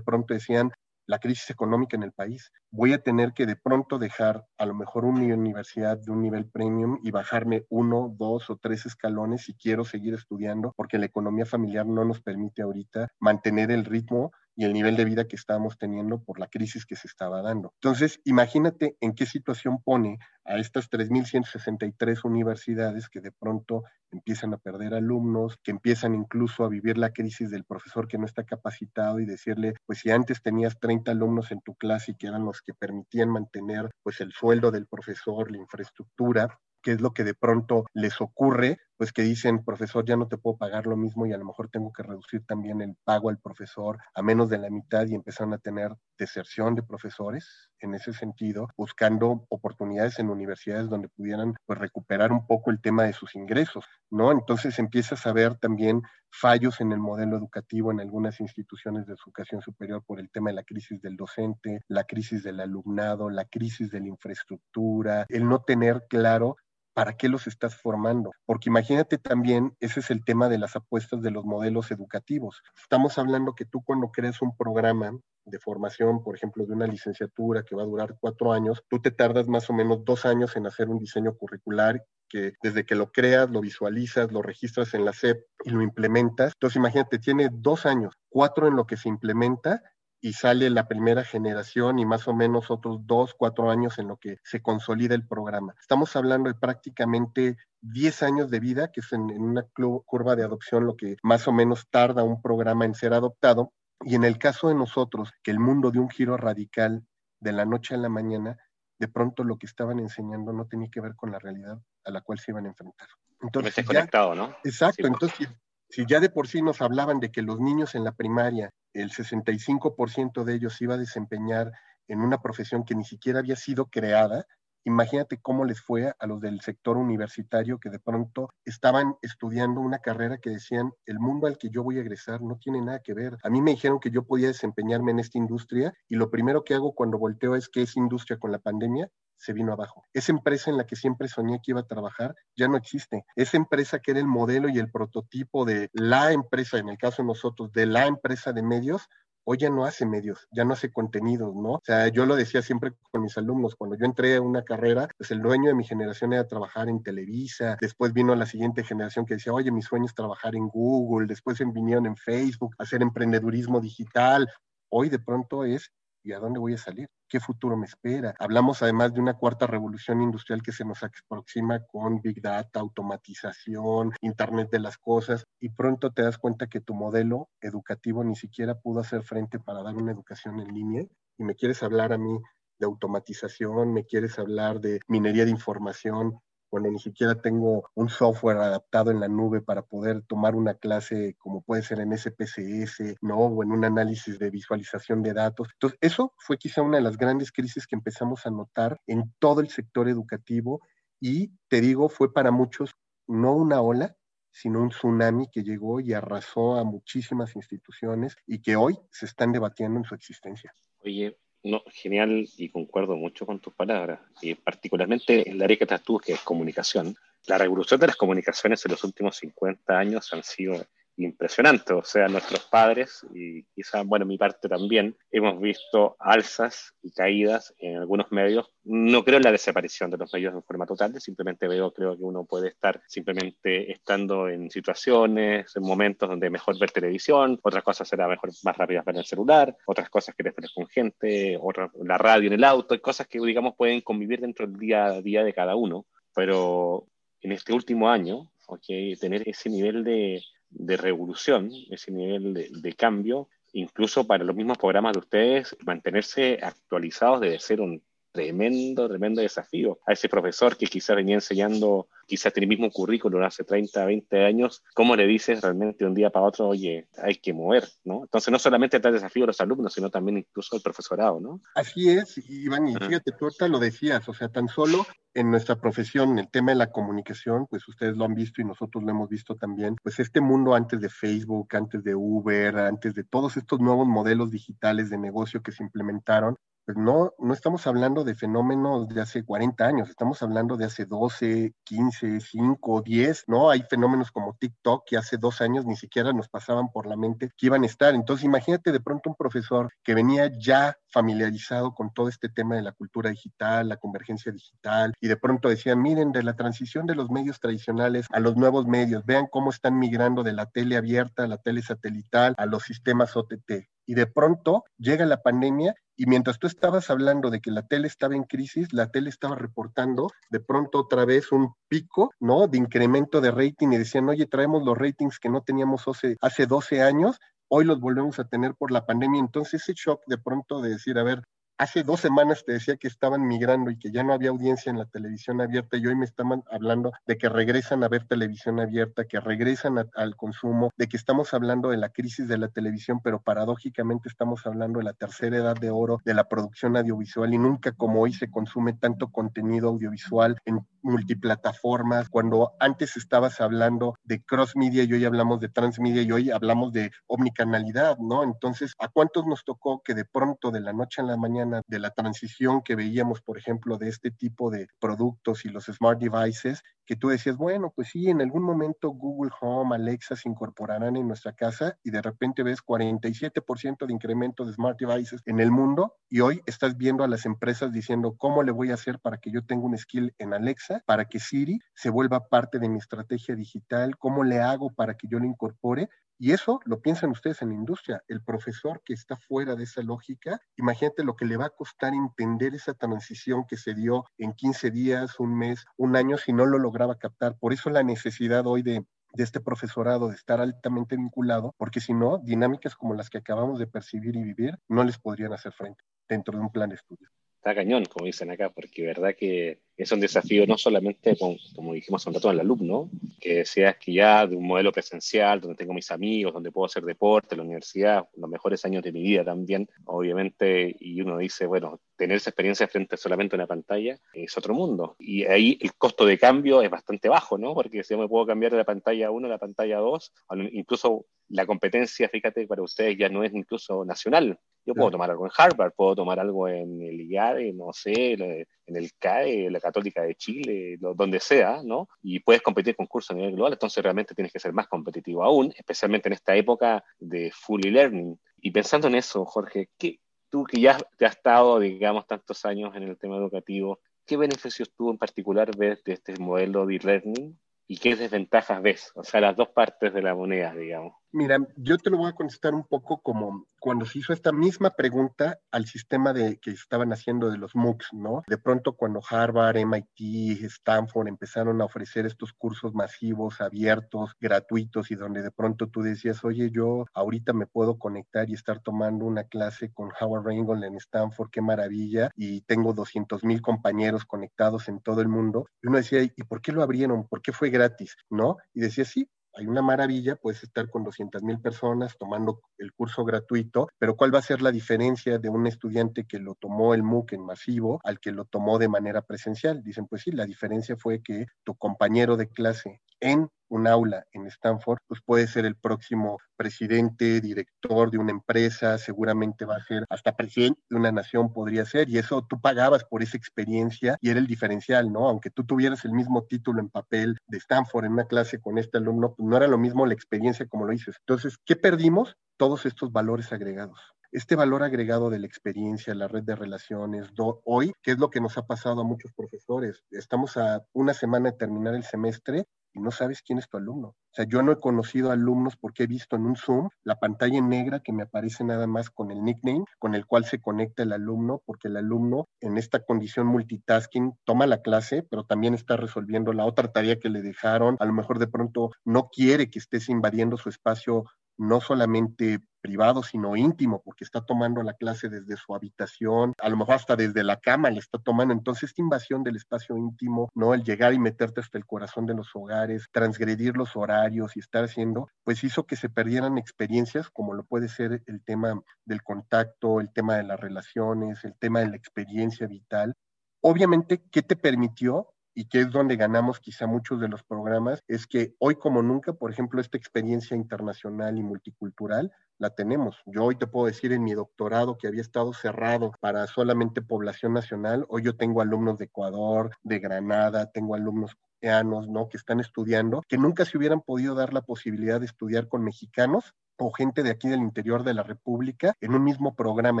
pronto decían, la crisis económica en el país. Voy a tener que de pronto dejar a lo mejor una universidad de un nivel premium y bajarme uno, dos o tres escalones si quiero seguir estudiando, porque la economía familiar no nos permite ahorita mantener el ritmo y el nivel de vida que estábamos teniendo por la crisis que se estaba dando. Entonces, imagínate en qué situación pone a estas 3.163 universidades que de pronto empiezan a perder alumnos, que empiezan incluso a vivir la crisis del profesor que no está capacitado y decirle, pues si antes tenías 30 alumnos en tu clase y que eran los que permitían mantener pues el sueldo del profesor, la infraestructura, qué es lo que de pronto les ocurre, pues que dicen, profesor, ya no te puedo pagar lo mismo y a lo mejor tengo que reducir también el pago al profesor a menos de la mitad y empezaron a tener deserción de profesores en ese sentido, buscando oportunidades en universidades donde pudieran pues, recuperar un poco el tema de sus ingresos, ¿no? Entonces empiezas a ver también fallos en el modelo educativo en algunas instituciones de educación superior por el tema de la crisis del docente, la crisis del alumnado, la crisis de la infraestructura, el no tener claro ¿para qué los estás formando? Porque imagínate también, ese es el tema de las apuestas de los modelos educativos. Estamos hablando que tú cuando creas un programa de formación, por ejemplo, de una licenciatura que va a durar cuatro años, tú te tardas más o menos dos años en hacer un diseño curricular que desde que lo creas, lo visualizas, lo registras en la SEP y lo implementas. Entonces, imagínate, tiene dos años, cuatro en lo que se implementa y sale la primera generación y más o menos otros dos, cuatro años en lo que se consolida el programa. Estamos hablando de prácticamente 10 años de vida, que es en, una curva de adopción lo que más o menos tarda un programa en ser adoptado. Y en el caso de nosotros, que el mundo dio un giro radical de la noche a la mañana, de pronto lo que estaban enseñando no tenía que ver con la realidad a la cual se iban a enfrentar. Entonces, conectado, ¿no? Exacto, entonces si ya de por sí nos hablaban de que los niños en la primaria, el 65% de ellos iba a desempeñar en una profesión que ni siquiera había sido creada, imagínate cómo les fue a los del sector universitario que de pronto estaban estudiando una carrera que decían, el mundo al que yo voy a egresar no tiene nada que ver. A mí me dijeron que yo podía desempeñarme en esta industria y lo primero que hago cuando volteo es que es industria con la pandemia se vino abajo. Esa empresa en la que siempre soñé que iba a trabajar ya no existe. Esa empresa que era el modelo y el prototipo de la empresa, en el caso de nosotros, de la empresa de medios, hoy ya no hace medios, ya no hace contenidos, ¿no? O sea, yo lo decía siempre con mis alumnos, cuando yo entré a una carrera, pues el dueño de mi generación era trabajar en Televisa, después vino la siguiente generación que decía, oye, mi sueño es trabajar en Google, después vinieron en Facebook, hacer emprendedurismo digital, hoy de pronto es ¿Y a dónde voy a salir? ¿Qué futuro me espera? Hablamos además de una cuarta revolución industrial que se nos aproxima con Big Data, automatización, Internet de las Cosas, y pronto te das cuenta que tu modelo educativo ni siquiera pudo hacer frente para dar una educación en línea. Y me quieres hablar a mí de automatización, me quieres hablar de minería de información, ni siquiera tengo un software adaptado en la nube para poder tomar una clase como puede ser en SPSS, ¿no? O en un análisis de visualización de datos. Entonces, eso fue quizá una de las grandes crisis que empezamos a notar en todo el sector educativo y te digo, fue para muchos no una ola, sino un tsunami que llegó y arrasó a muchísimas instituciones y que hoy se están debatiendo en su existencia. Oye, no, genial y concuerdo mucho con tus palabras. Y particularmente en el área que estás tú, que es comunicación. La revolución de las comunicaciones en los últimos 50 años han sido impresionante. O sea, nuestros padres, y quizás, bueno, mi parte también, hemos visto alzas y caídas en algunos medios. No creo en la desaparición de los medios en forma total, simplemente veo, creo que uno puede estar simplemente estando en situaciones, en momentos donde mejor ver televisión, otras cosas será mejor, más rápidas ver el celular, otras cosas que ver con gente, otra, la radio en el auto, cosas que, digamos, pueden convivir dentro del día a día de cada uno. Pero en este último año, okay, tener ese nivel de, de revolución, ese nivel de, cambio, incluso para los mismos programas de ustedes, mantenerse actualizados debe ser un tremendo, tremendo desafío a ese profesor que quizá venía enseñando, quizás tiene el mismo currículum hace 30, 20 años, ¿cómo le dices realmente un día para otro, oye, hay que mover, ¿no? Entonces no solamente está el desafío a los alumnos, sino también incluso al profesorado, ¿no? Así es, Iván, y fíjate, tú ahorita lo decías, o sea, tan solo en nuestra profesión, el tema de la comunicación, pues ustedes lo han visto y nosotros lo hemos visto también, pues este mundo antes de Facebook, antes de Uber, antes de todos estos nuevos modelos digitales de negocio que se implementaron, no, no estamos hablando de fenómenos de hace 40 años, estamos hablando de hace 12, 15, 5, 10, ¿no? Hay fenómenos como TikTok que hace dos años ni siquiera nos pasaban por la mente que iban a estar. Entonces, imagínate de pronto un profesor que venía ya familiarizado con todo este tema de la cultura digital, la convergencia digital, y de pronto decía, miren, de la transición de los medios tradicionales a los nuevos medios, vean cómo están migrando de la tele abierta a la tele satelital, a los sistemas OTT y de pronto llega la pandemia y mientras tú estabas hablando de que la tele estaba en crisis, la tele estaba reportando de pronto otra vez un pico, ¿no? De incremento de rating y decían, oye, traemos los ratings que no teníamos hace, hace 12 años, hoy los volvemos a tener por la pandemia. Entonces ese shock de pronto de decir, a ver, hace dos semanas te decía que estaban migrando y que ya no había audiencia en la televisión abierta y hoy me estaban hablando de que regresan a ver televisión abierta, que regresan al consumo, de que estamos hablando de la crisis de la televisión, pero paradójicamente estamos hablando de la tercera edad de oro de la producción audiovisual y nunca como hoy se consume tanto contenido audiovisual en multiplataformas, cuando antes estabas hablando de cross media y hoy hablamos de transmedia y hoy hablamos de omnicanalidad, ¿no? Entonces, ¿a cuántos nos tocó que de pronto de la noche a la mañana de la transición que veíamos, por ejemplo, de este tipo de productos y los smart devices, que tú decías, bueno, pues sí, en algún momento Google Home, Alexa se incorporarán en nuestra casa y de repente ves 47% de incremento de smart devices en el mundo y hoy estás viendo a las empresas diciendo, ¿cómo le voy a hacer para que yo tenga un skill en Alexa? para que Siri se vuelva parte de mi estrategia digital, cómo le hago para que yo lo incorpore. Y eso lo piensan ustedes en la industria. El profesor que está fuera de esa lógica, imagínate lo que le va a costar entender esa transición que se dio en 15 días, un mes, un año, si no lo lograba captar. Por eso la necesidad hoy de, este profesorado de estar altamente vinculado, porque si no, dinámicas como las que acabamos de percibir y vivir no les podrían hacer frente dentro de un plan de estudio. Está cañón, como dicen acá, porque verdad que es un desafío no solamente, como dijimos un rato, al alumno, que seas que ya de un modelo presencial, donde tengo mis amigos, donde puedo hacer deporte, la universidad, los mejores años de mi vida también, obviamente, y uno dice, bueno, tener esa experiencia frente solamente a una pantalla es otro mundo. Y ahí el costo de cambio es bastante bajo, ¿no? Porque si yo me puedo cambiar de la pantalla 1 a la pantalla 2, incluso la competencia, fíjate, para ustedes ya no es incluso nacional. Yo puedo tomar algo en Harvard, puedo tomar algo en el IADE, no sé, en el CAE, la Católica de Chile, donde sea, ¿no? Y puedes competir con cursos a nivel global, entonces realmente tienes que ser más competitivo aún, especialmente en esta época de fully learning. Y pensando en eso, Jorge, ¿qué, tú que ya te has estado, digamos, tantos años en el tema educativo, ¿qué beneficios tú en particular ves de este modelo de e-learning y qué desventajas ves? O sea, las dos partes de la moneda, digamos. Mira, yo te lo voy a contestar un poco como cuando se hizo esta misma pregunta al sistema de que estaban haciendo de los MOOCs, ¿no? De pronto cuando Harvard, MIT, Stanford empezaron a ofrecer estos cursos masivos, abiertos, gratuitos y donde de pronto tú decías, oye, yo ahorita me puedo conectar y estar tomando una clase con Howard Rangel en Stanford, qué maravilla, y tengo 200 mil compañeros conectados en todo el mundo. Y uno decía, ¿y por qué lo abrieron? ¿Por qué fue gratis? ¿No? Y decía, sí, hay una maravilla, puedes estar con 200 mil personas tomando el curso gratuito, pero ¿cuál va a ser la diferencia de un estudiante que lo tomó el MOOC en masivo al que lo tomó de manera presencial? Dicen, pues sí, la diferencia fue que tu compañero de clase en un aula en Stanford, pues puede ser el próximo presidente, director de una empresa, seguramente va a ser hasta presidente de una nación podría ser, y eso tú pagabas por esa experiencia y era el diferencial, ¿no? Aunque tú tuvieras el mismo título en papel de Stanford en una clase con este alumno, pues no era lo mismo la experiencia como lo dices. Entonces, ¿qué perdimos? Todos estos valores agregados este valor agregado de la experiencia, la red de relaciones, hoy, ¿qué es lo que nos ha pasado a muchos profesores? Estamos a una semana de terminar el semestre y no sabes quién es tu alumno. O sea, yo no he conocido alumnos porque he visto en un Zoom la pantalla negra que me aparece nada más con el nickname con el cual se conecta el alumno, porque el alumno en esta condición multitasking toma la clase, pero también está resolviendo la otra tarea que le dejaron. A lo mejor de pronto no quiere que estés invadiendo su espacio no solamente privado, sino íntimo, porque está tomando la clase desde su habitación, a lo mejor hasta desde la cama le está tomando. Entonces, esta invasión del espacio íntimo, ¿no? El llegar y meterte hasta el corazón de los hogares, transgredir los horarios y estar haciendo, pues hizo que se perdieran experiencias como lo puede ser el tema del contacto, el tema de las relaciones, el tema de la experiencia vital. Obviamente, ¿qué te permitió? Y que es donde ganamos quizá muchos de los programas, es que hoy como nunca, por ejemplo, esta experiencia internacional y multicultural la tenemos. Yo hoy te puedo decir en mi doctorado que había estado cerrado para solamente población nacional, hoy yo tengo alumnos de Ecuador, de Granada, tengo alumnos ¿no? que están estudiando, que nunca se hubieran podido dar la posibilidad de estudiar con mexicanos o gente de aquí del interior de la República en un mismo programa.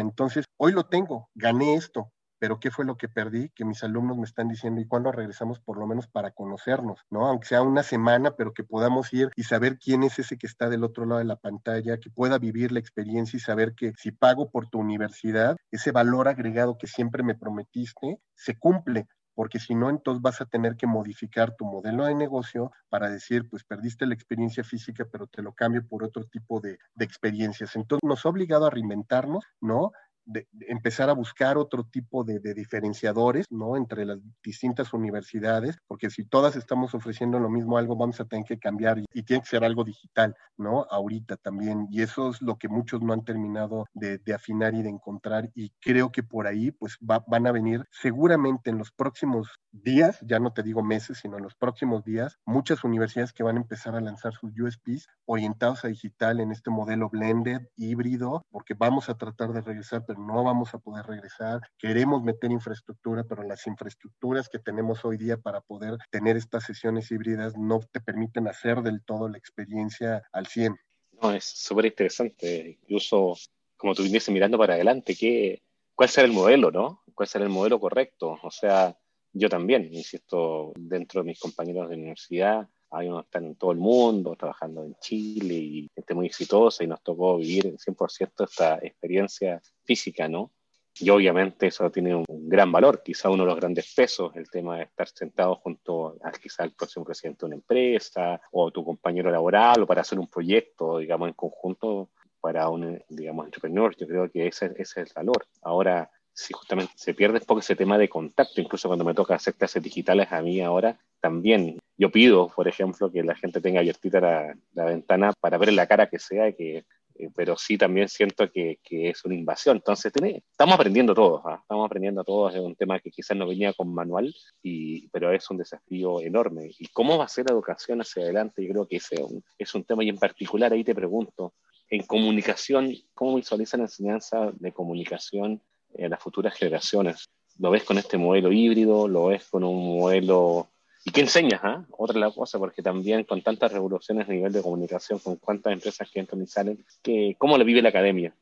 Entonces, hoy lo tengo, gané esto, pero ¿qué fue lo que perdí? Que mis alumnos me están diciendo, ¿y cuándo regresamos por lo menos para conocernos? ¿No? Aunque sea una semana, pero que podamos ir y saber quién es ese que está del otro lado de la pantalla, que pueda vivir la experiencia y saber que si pago por tu universidad, ese valor agregado que siempre me prometiste se cumple porque si no, entonces vas a tener que modificar tu modelo de negocio para decir, pues perdiste la experiencia física, pero te lo cambio por otro tipo de, de experiencias. Entonces nos ha obligado a reinventarnos, ¿no? De, empezar a buscar otro tipo de, diferenciadores, ¿no? Entre las distintas universidades, porque si todas estamos ofreciendo lo mismo algo, vamos a tener que cambiar y, tiene que ser algo digital, ¿no? Ahorita también. Y eso es lo que muchos no han terminado de, afinar y de encontrar. Y creo que por ahí, pues van a venir seguramente en los próximos días, ya no te digo meses, sino en los próximos días, muchas universidades que van a empezar a lanzar sus USPs orientados a digital en este modelo blended, híbrido, porque vamos a tratar de regresar, no vamos a poder regresar. Queremos meter infraestructura, pero las infraestructuras que tenemos hoy día para poder tener estas sesiones híbridas no te permiten hacer del todo la experiencia al 100. No, es súper interesante. Incluso, como tú viniste mirando para adelante, ¿qué, ¿cuál será el modelo, no? ¿Cuál será el modelo correcto? O sea, yo también, insisto, dentro de mis compañeros de universidad, hay unos que están en todo el mundo, trabajando en Chile y gente muy exitosa y nos tocó vivir 100% esta experiencia física, ¿no? Y obviamente eso tiene un gran valor, quizá uno de los grandes pesos, el tema de estar sentado junto a quizá el próximo presidente de una empresa o tu compañero laboral o para hacer un proyecto, digamos, en conjunto para un, digamos, entrepreneur. Yo creo que ese, ese es el valor. Ahora, si justamente se pierde un poco ese tema de contacto, incluso cuando me toca hacer clases digitales a mí ahora, también yo pido, por ejemplo, que la gente tenga abiertita la, la ventana para ver la cara que sea, que, eh, pero sí también siento que, que, es una invasión. Entonces, tiene, estamos aprendiendo todos, ¿ah? estamos aprendiendo todos, es un tema que quizás no venía con manual, y, pero es un desafío enorme. ¿Y cómo va a ser la educación hacia adelante? Yo creo que ese es un, tema, y en particular ahí te pregunto, en comunicación, ¿cómo visualizan la enseñanza de comunicación en las futuras generaciones. ¿Lo ves con este modelo híbrido? ¿Lo ves con un modelo... ¿Y qué enseñas? Ah? Otra la cosa, porque también con tantas revoluciones a nivel de comunicación, con cuántas empresas que entran y salen, que, ¿cómo lo vive la academia?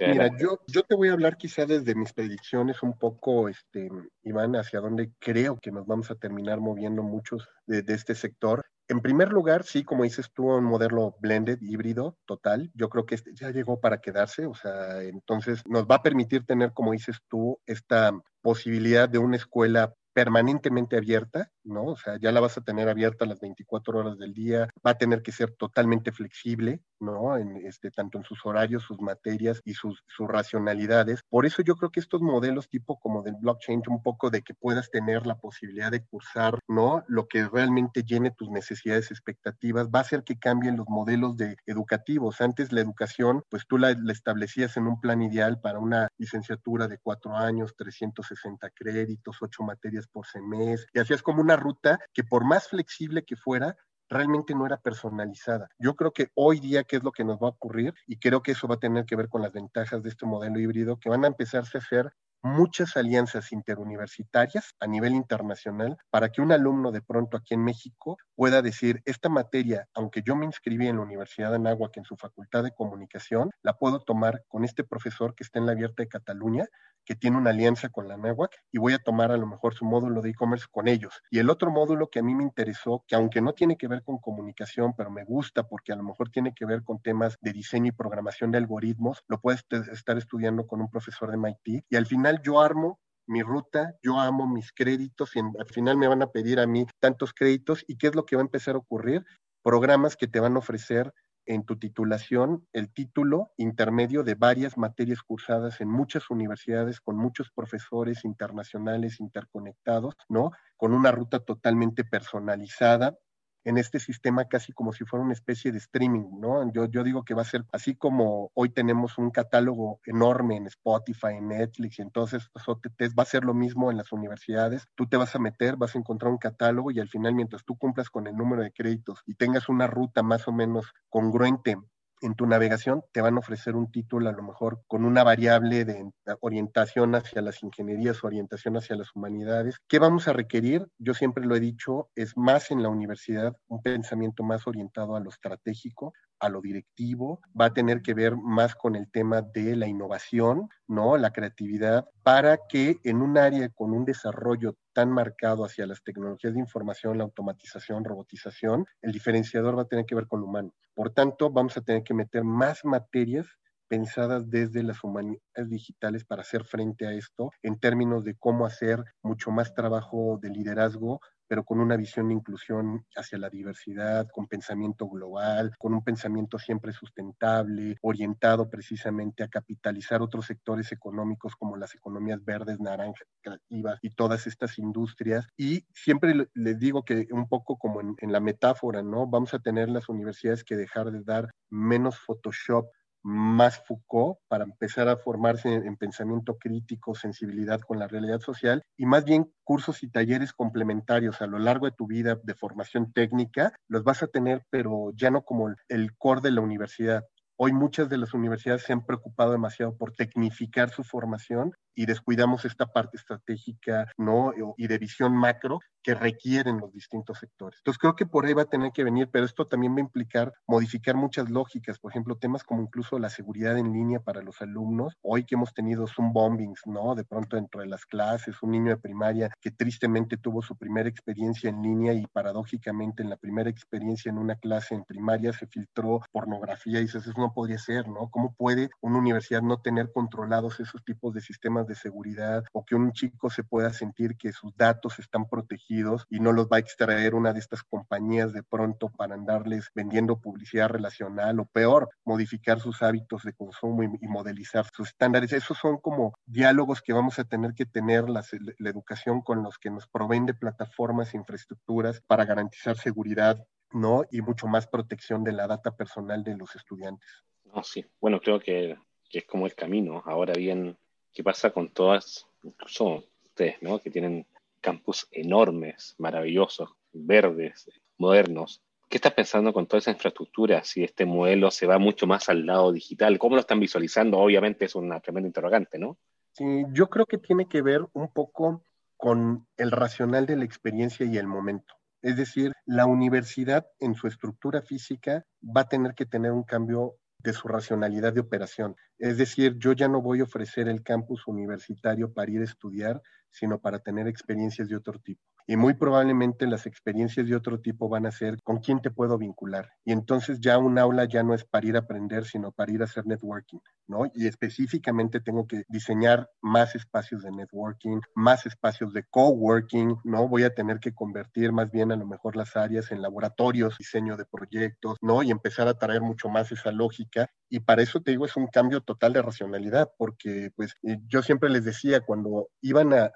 Mira, yo, yo te voy a hablar quizá desde mis predicciones un poco, este, Iván, hacia dónde creo que nos vamos a terminar moviendo muchos de, de este sector. En primer lugar, sí, como dices tú, un modelo blended, híbrido, total. Yo creo que este ya llegó para quedarse, o sea, entonces nos va a permitir tener, como dices tú, esta posibilidad de una escuela permanentemente abierta, ¿no? O sea, ya la vas a tener abierta las 24 horas del día, va a tener que ser totalmente flexible, ¿no? En este, tanto en sus horarios, sus materias y sus, sus racionalidades. Por eso yo creo que estos modelos tipo como del blockchain, un poco de que puedas tener la posibilidad de cursar, ¿no? Lo que realmente llene tus necesidades, expectativas, va a hacer que cambien los modelos de educativos. Antes la educación, pues tú la, la establecías en un plan ideal para una licenciatura de cuatro años, 360 créditos, ocho materias por semestre, y hacías como una ruta que por más flexible que fuera, realmente no era personalizada. Yo creo que hoy día, ¿qué es lo que nos va a ocurrir? Y creo que eso va a tener que ver con las ventajas de este modelo híbrido, que van a empezarse a hacer muchas alianzas interuniversitarias a nivel internacional para que un alumno de pronto aquí en México pueda decir, esta materia, aunque yo me inscribí en la Universidad de Anáhuac en su Facultad de Comunicación, la puedo tomar con este profesor que está en la Abierta de Cataluña, que tiene una alianza con la Anáhuac, y voy a tomar a lo mejor su módulo de e-commerce con ellos. Y el otro módulo que a mí me interesó, que aunque no tiene que ver con comunicación, pero me gusta porque a lo mejor tiene que ver con temas de diseño y programación de algoritmos, lo puedes estar estudiando con un profesor de MIT y al final yo armo mi ruta, yo amo mis créditos y al final me van a pedir a mí tantos créditos y qué es lo que va a empezar a ocurrir, programas que te van a ofrecer en tu titulación el título intermedio de varias materias cursadas en muchas universidades con muchos profesores internacionales interconectados, ¿no? Con una ruta totalmente personalizada en este sistema casi como si fuera una especie de streaming, ¿no? Yo, digo que va a ser así como hoy tenemos un catálogo enorme en Spotify, en Netflix y entonces estos OTTs, va a ser lo mismo en las universidades. Tú te vas a meter, vas a encontrar un catálogo y al final mientras tú cumplas con el número de créditos y tengas una ruta más o menos congruente en tu navegación te van a ofrecer un título a lo mejor con una variable de orientación hacia las ingenierías, orientación hacia las humanidades. ¿Qué vamos a requerir? Yo siempre lo he dicho, es más en la universidad un pensamiento más orientado a lo estratégico, a lo directivo, va a tener que ver más con el tema de la innovación, ¿no? La creatividad, para que en un área con un desarrollo tan marcado hacia las tecnologías de información, la automatización, robotización, el diferenciador va a tener que ver con lo humano. Por tanto, vamos a tener que meter más materias pensadas desde las humanidades digitales para hacer frente a esto en términos de cómo hacer mucho más trabajo de liderazgo pero con una visión de inclusión hacia la diversidad, con pensamiento global, con un pensamiento siempre sustentable, orientado precisamente a capitalizar otros sectores económicos como las economías verdes, naranjas, creativas y todas estas industrias. Y siempre les digo que un poco como en, en la metáfora, ¿no? Vamos a tener las universidades que dejar de dar menos Photoshop más Foucault para empezar a formarse en, pensamiento crítico, sensibilidad con la realidad social y más bien cursos y talleres complementarios a lo largo de tu vida de formación técnica, los vas a tener, pero ya no como el core de la universidad. Hoy muchas de las universidades se han preocupado demasiado por tecnificar su formación y descuidamos esta parte estratégica, ¿no? Y de visión macro que requieren los distintos sectores. Entonces creo que por ahí va a tener que venir, pero esto también va a implicar modificar muchas lógicas, por ejemplo, temas como incluso la seguridad en línea para los alumnos. Hoy que hemos tenido Zoom bombings, ¿no? De pronto dentro de las clases, un niño de primaria que tristemente tuvo su primera experiencia en línea y paradójicamente en la primera experiencia en una clase en primaria se filtró pornografía y dices, eso no podría ser, ¿no? ¿Cómo puede una universidad no tener controlados esos tipos de sistemas de seguridad o que un chico se pueda sentir que sus datos están protegidos y no los va a extraer una de estas compañías de pronto para andarles vendiendo publicidad relacional o peor, modificar sus hábitos de consumo y, modelizar sus estándares. Esos son como diálogos que vamos a tener que tener la, educación con los que nos proveen de plataformas e infraestructuras para garantizar seguridad ¿no? Y mucho más protección de la data personal de los estudiantes. No, sí. Bueno, creo que, es como el camino. Ahora bien, ¿Qué pasa con todas, incluso ustedes, ¿no? Que tienen campus enormes, maravillosos, verdes, modernos. ¿Qué estás pensando con toda esa infraestructura? Si este modelo se va mucho más al lado digital, ¿cómo lo están visualizando? Obviamente es una tremenda interrogante, ¿no? Sí, yo creo que tiene que ver un poco con el racional de la experiencia y el momento. Es decir, la universidad en su estructura física va a tener que tener un cambio de su racionalidad de operación. Es decir, yo ya no voy a ofrecer el campus universitario para ir a estudiar, sino para tener experiencias de otro tipo. Y muy probablemente las experiencias de otro tipo van a ser con quién te puedo vincular. Y entonces ya un aula ya no es para ir a aprender, sino para ir a hacer networking, ¿no? Y específicamente tengo que diseñar más espacios de networking, más espacios de coworking, ¿no? Voy a tener que convertir más bien a lo mejor las áreas en laboratorios, diseño de proyectos, ¿no? Y empezar a traer mucho más esa lógica. Y para eso te digo, es un cambio total de racionalidad, porque pues eh, yo siempre les decía, cuando iban a,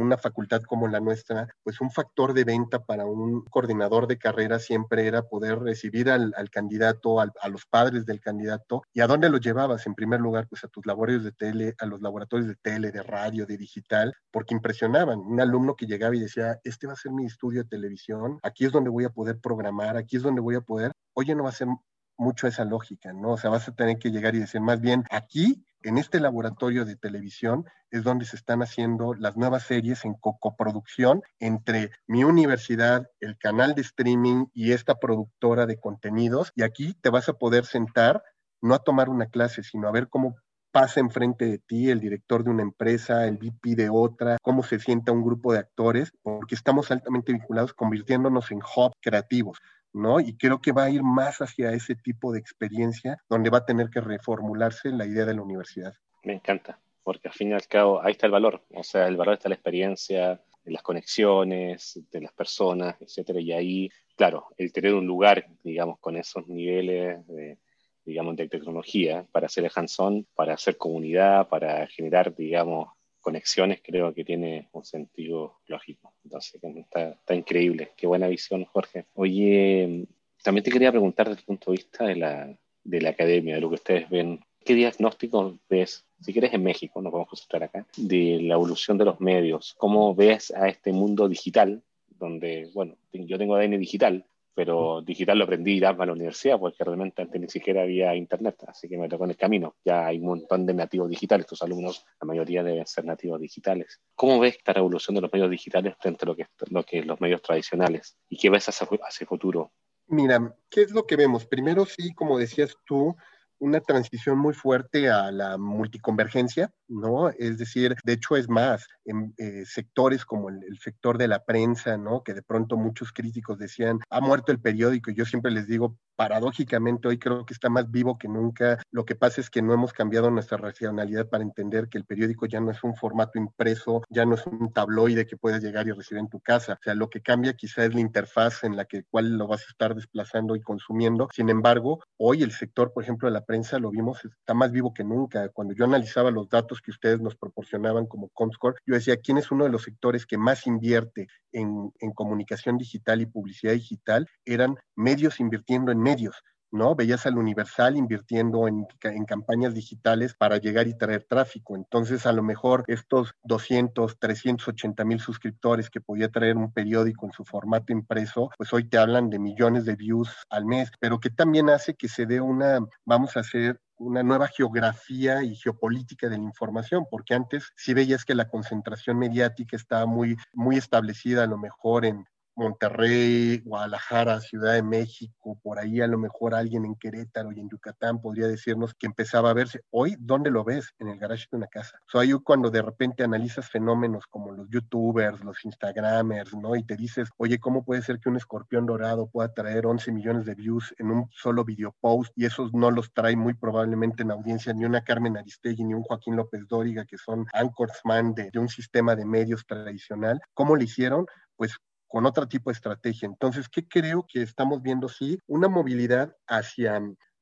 una facultad como la nuestra, pues un factor de venta para un coordinador de carrera siempre era poder recibir al, candidato, a los padres del candidato, y a dónde lo llevabas en primer lugar, pues a tus laboratorios de tele, a los laboratorios de tele, de radio, de digital, porque impresionaban. Un alumno que llegaba y decía, este va a ser mi estudio de televisión, aquí es donde voy a poder programar, aquí es donde voy a poder, oye, no va a ser mucho esa lógica, ¿no? O sea, vas a tener que llegar y decir, más bien, aquí, en este laboratorio de televisión, es donde se están haciendo las nuevas series en coproducción entre mi universidad, el canal de streaming y esta productora de contenidos. Y aquí te vas a poder sentar, no a tomar una clase, sino a ver cómo pasa enfrente de ti el director de una empresa, el VP de otra, cómo se sienta un grupo de actores, porque estamos altamente vinculados, convirtiéndonos en hub creativos. ¿No? Y creo que va a ir más hacia ese tipo de experiencia donde va a tener que reformularse la idea de la universidad. Me encanta, porque al fin y al cabo ahí está el valor, o sea, el valor está la experiencia, en las conexiones de las personas, etcétera, y ahí, claro, el tener un lugar, digamos, con esos niveles de, digamos, de tecnología para hacer el hands-on, para hacer comunidad, para generar, digamos, conexiones, creo que tiene un sentido lógico. Entonces, está, está increíble. Qué buena visión, Jorge. Oye, también te quería preguntar desde el punto de vista de la, de la academia, de lo que ustedes ven. ¿Qué diagnóstico ves, si quieres en México, nos vamos a concentrar acá, de la evolución de los medios? ¿Cómo ves a este mundo digital, donde, bueno, yo tengo ADN digital, pero digital lo aprendí ir a la universidad porque realmente antes ni siquiera había internet, así que me tocó en el camino. Ya hay un montón de nativos digitales, tus alumnos, la mayoría deben ser nativos digitales. ¿Cómo ves esta revolución de los medios digitales frente a lo que, lo que los medios tradicionales? ¿Y qué ves hacia, hacia futuro? Mira, ¿qué es lo que vemos? Primero, sí, como decías tú, una transición muy fuerte a la multiconvergencia, ¿no? Es decir, de hecho es más, en eh, sectores como el, el, sector de la prensa, ¿no? Que de pronto muchos críticos decían, ha muerto el periódico, y yo siempre les digo, paradójicamente hoy creo que está más vivo que nunca. Lo que pasa es que no hemos cambiado nuestra racionalidad para entender que el periódico ya no es un formato impreso, ya no es un tabloide que puedes llegar y recibir en tu casa. O sea, lo que cambia quizá es la interfaz en la que cuál lo vas a estar desplazando y consumiendo. Sin embargo, hoy el sector, por ejemplo, de la prensa, lo vimos, está más vivo que nunca. Cuando yo analizaba los datos que ustedes nos proporcionaban como Comscore, yo decía, ¿quién es uno de los sectores que más invierte en, en comunicación digital y publicidad digital? Eran medios invirtiendo en medios. ¿No? Veías al Universal invirtiendo en, en, campañas digitales para llegar y traer tráfico. Entonces, a lo mejor estos 200, 380 mil suscriptores que podía traer un periódico en su formato impreso, pues hoy te hablan de millones de views al mes, pero que también hace que se dé una, vamos a hacer una nueva geografía y geopolítica de la información, porque antes sí veías que la concentración mediática estaba muy, muy establecida a lo mejor en, Monterrey, Guadalajara, Ciudad de México, por ahí a lo mejor alguien en Querétaro y en Yucatán podría decirnos que empezaba a verse. Hoy, ¿dónde lo ves? En el garage de una casa. O sea, ahí cuando de repente analizas fenómenos como los youtubers, los instagramers, ¿no? Y te dices, oye, ¿cómo puede ser que un escorpión dorado pueda traer 11 millones de views en un solo video post y esos no los trae muy probablemente en audiencia ni una Carmen Aristegui ni un Joaquín López Dóriga, que son anchorsman de, de un sistema de medios tradicional? ¿Cómo lo hicieron? Pues con otro tipo de estrategia. Entonces, ¿qué creo que estamos viendo? Sí, una movilidad hacia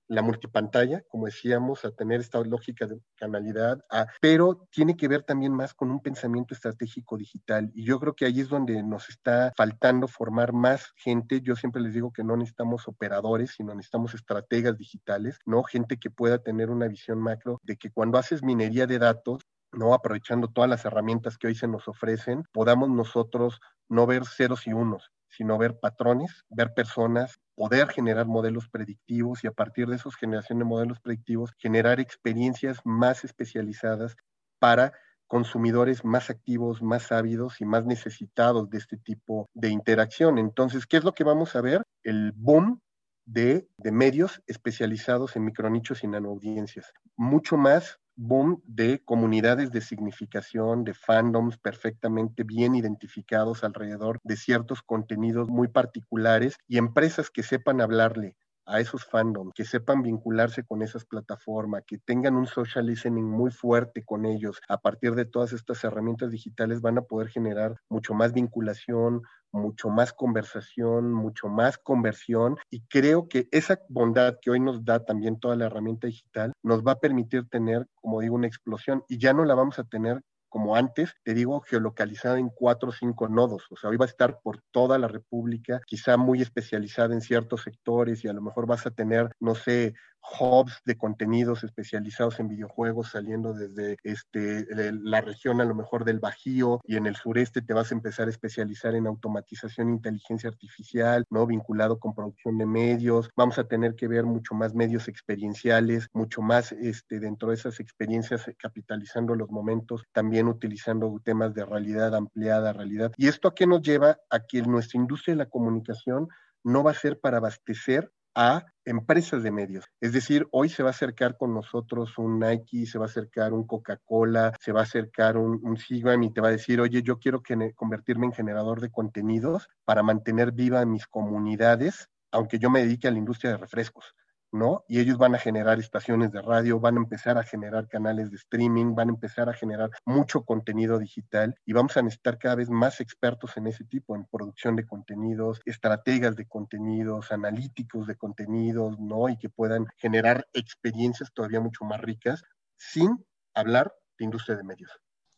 la multipantalla, como decíamos, a tener esta lógica de canalidad, pero tiene que ver también más con un pensamiento estratégico digital. Y yo creo que ahí es donde nos está faltando formar más gente. Yo siempre les digo que no necesitamos operadores, sino necesitamos estrategas digitales, ¿no? Gente que pueda tener una visión macro de que cuando haces minería de datos, ¿no? Aprovechando todas las herramientas que hoy se nos ofrecen, podamos nosotros no ver ceros y unos, sino ver patrones, ver personas, poder generar modelos predictivos y a partir de esos generación de modelos predictivos generar experiencias más especializadas para consumidores más activos, más ávidos y más necesitados de este tipo de interacción. Entonces, ¿qué es lo que vamos a ver? El boom de, de medios especializados en micronichos y nanoaudiencias. Mucho más boom de comunidades de significación, de fandoms perfectamente bien identificados alrededor de ciertos contenidos muy particulares y empresas que sepan hablarle a esos fandoms, que sepan vincularse con esas plataformas, que tengan un social listening muy fuerte con ellos. A partir de todas estas herramientas digitales van a poder generar mucho más vinculación, mucho más conversación, mucho más conversión y creo que esa bondad que hoy nos da también toda la herramienta digital nos va a permitir tener, como digo, una explosión y ya no la vamos a tener como antes, te digo, geolocalizada en cuatro o cinco nodos. O sea, hoy va a estar por toda la República, quizá muy especializada en ciertos sectores y a lo mejor vas a tener, no sé, hubs de contenidos especializados en videojuegos saliendo desde este, la región a lo mejor del Bajío y en el sureste te vas a empezar a especializar en automatización e inteligencia artificial, ¿no? Vinculado con producción de medios. Vamos a tener que ver mucho más medios experienciales, mucho más este, dentro de esas experiencias eh, capitalizando los momentos, también utilizando temas de realidad ampliada, realidad. ¿Y esto a qué nos lleva? A que nuestra industria de la comunicación no va a ser para abastecer a empresas de medios. Es decir, hoy se va a acercar con nosotros un Nike, se va a acercar un Coca-Cola, se va a acercar un, un y te va a decir, oye, yo quiero convertirme en generador de contenidos para mantener viva mis comunidades, aunque yo me dedique a la industria de refrescos. ¿No? Y ellos van a generar estaciones de radio, van a empezar a generar canales de streaming, van a empezar a generar mucho contenido digital y vamos a necesitar cada vez más expertos en ese tipo, en producción de contenidos, estrategas de contenidos, analíticos de contenidos, ¿no? Y que puedan generar experiencias todavía mucho más ricas sin hablar de industria de medios,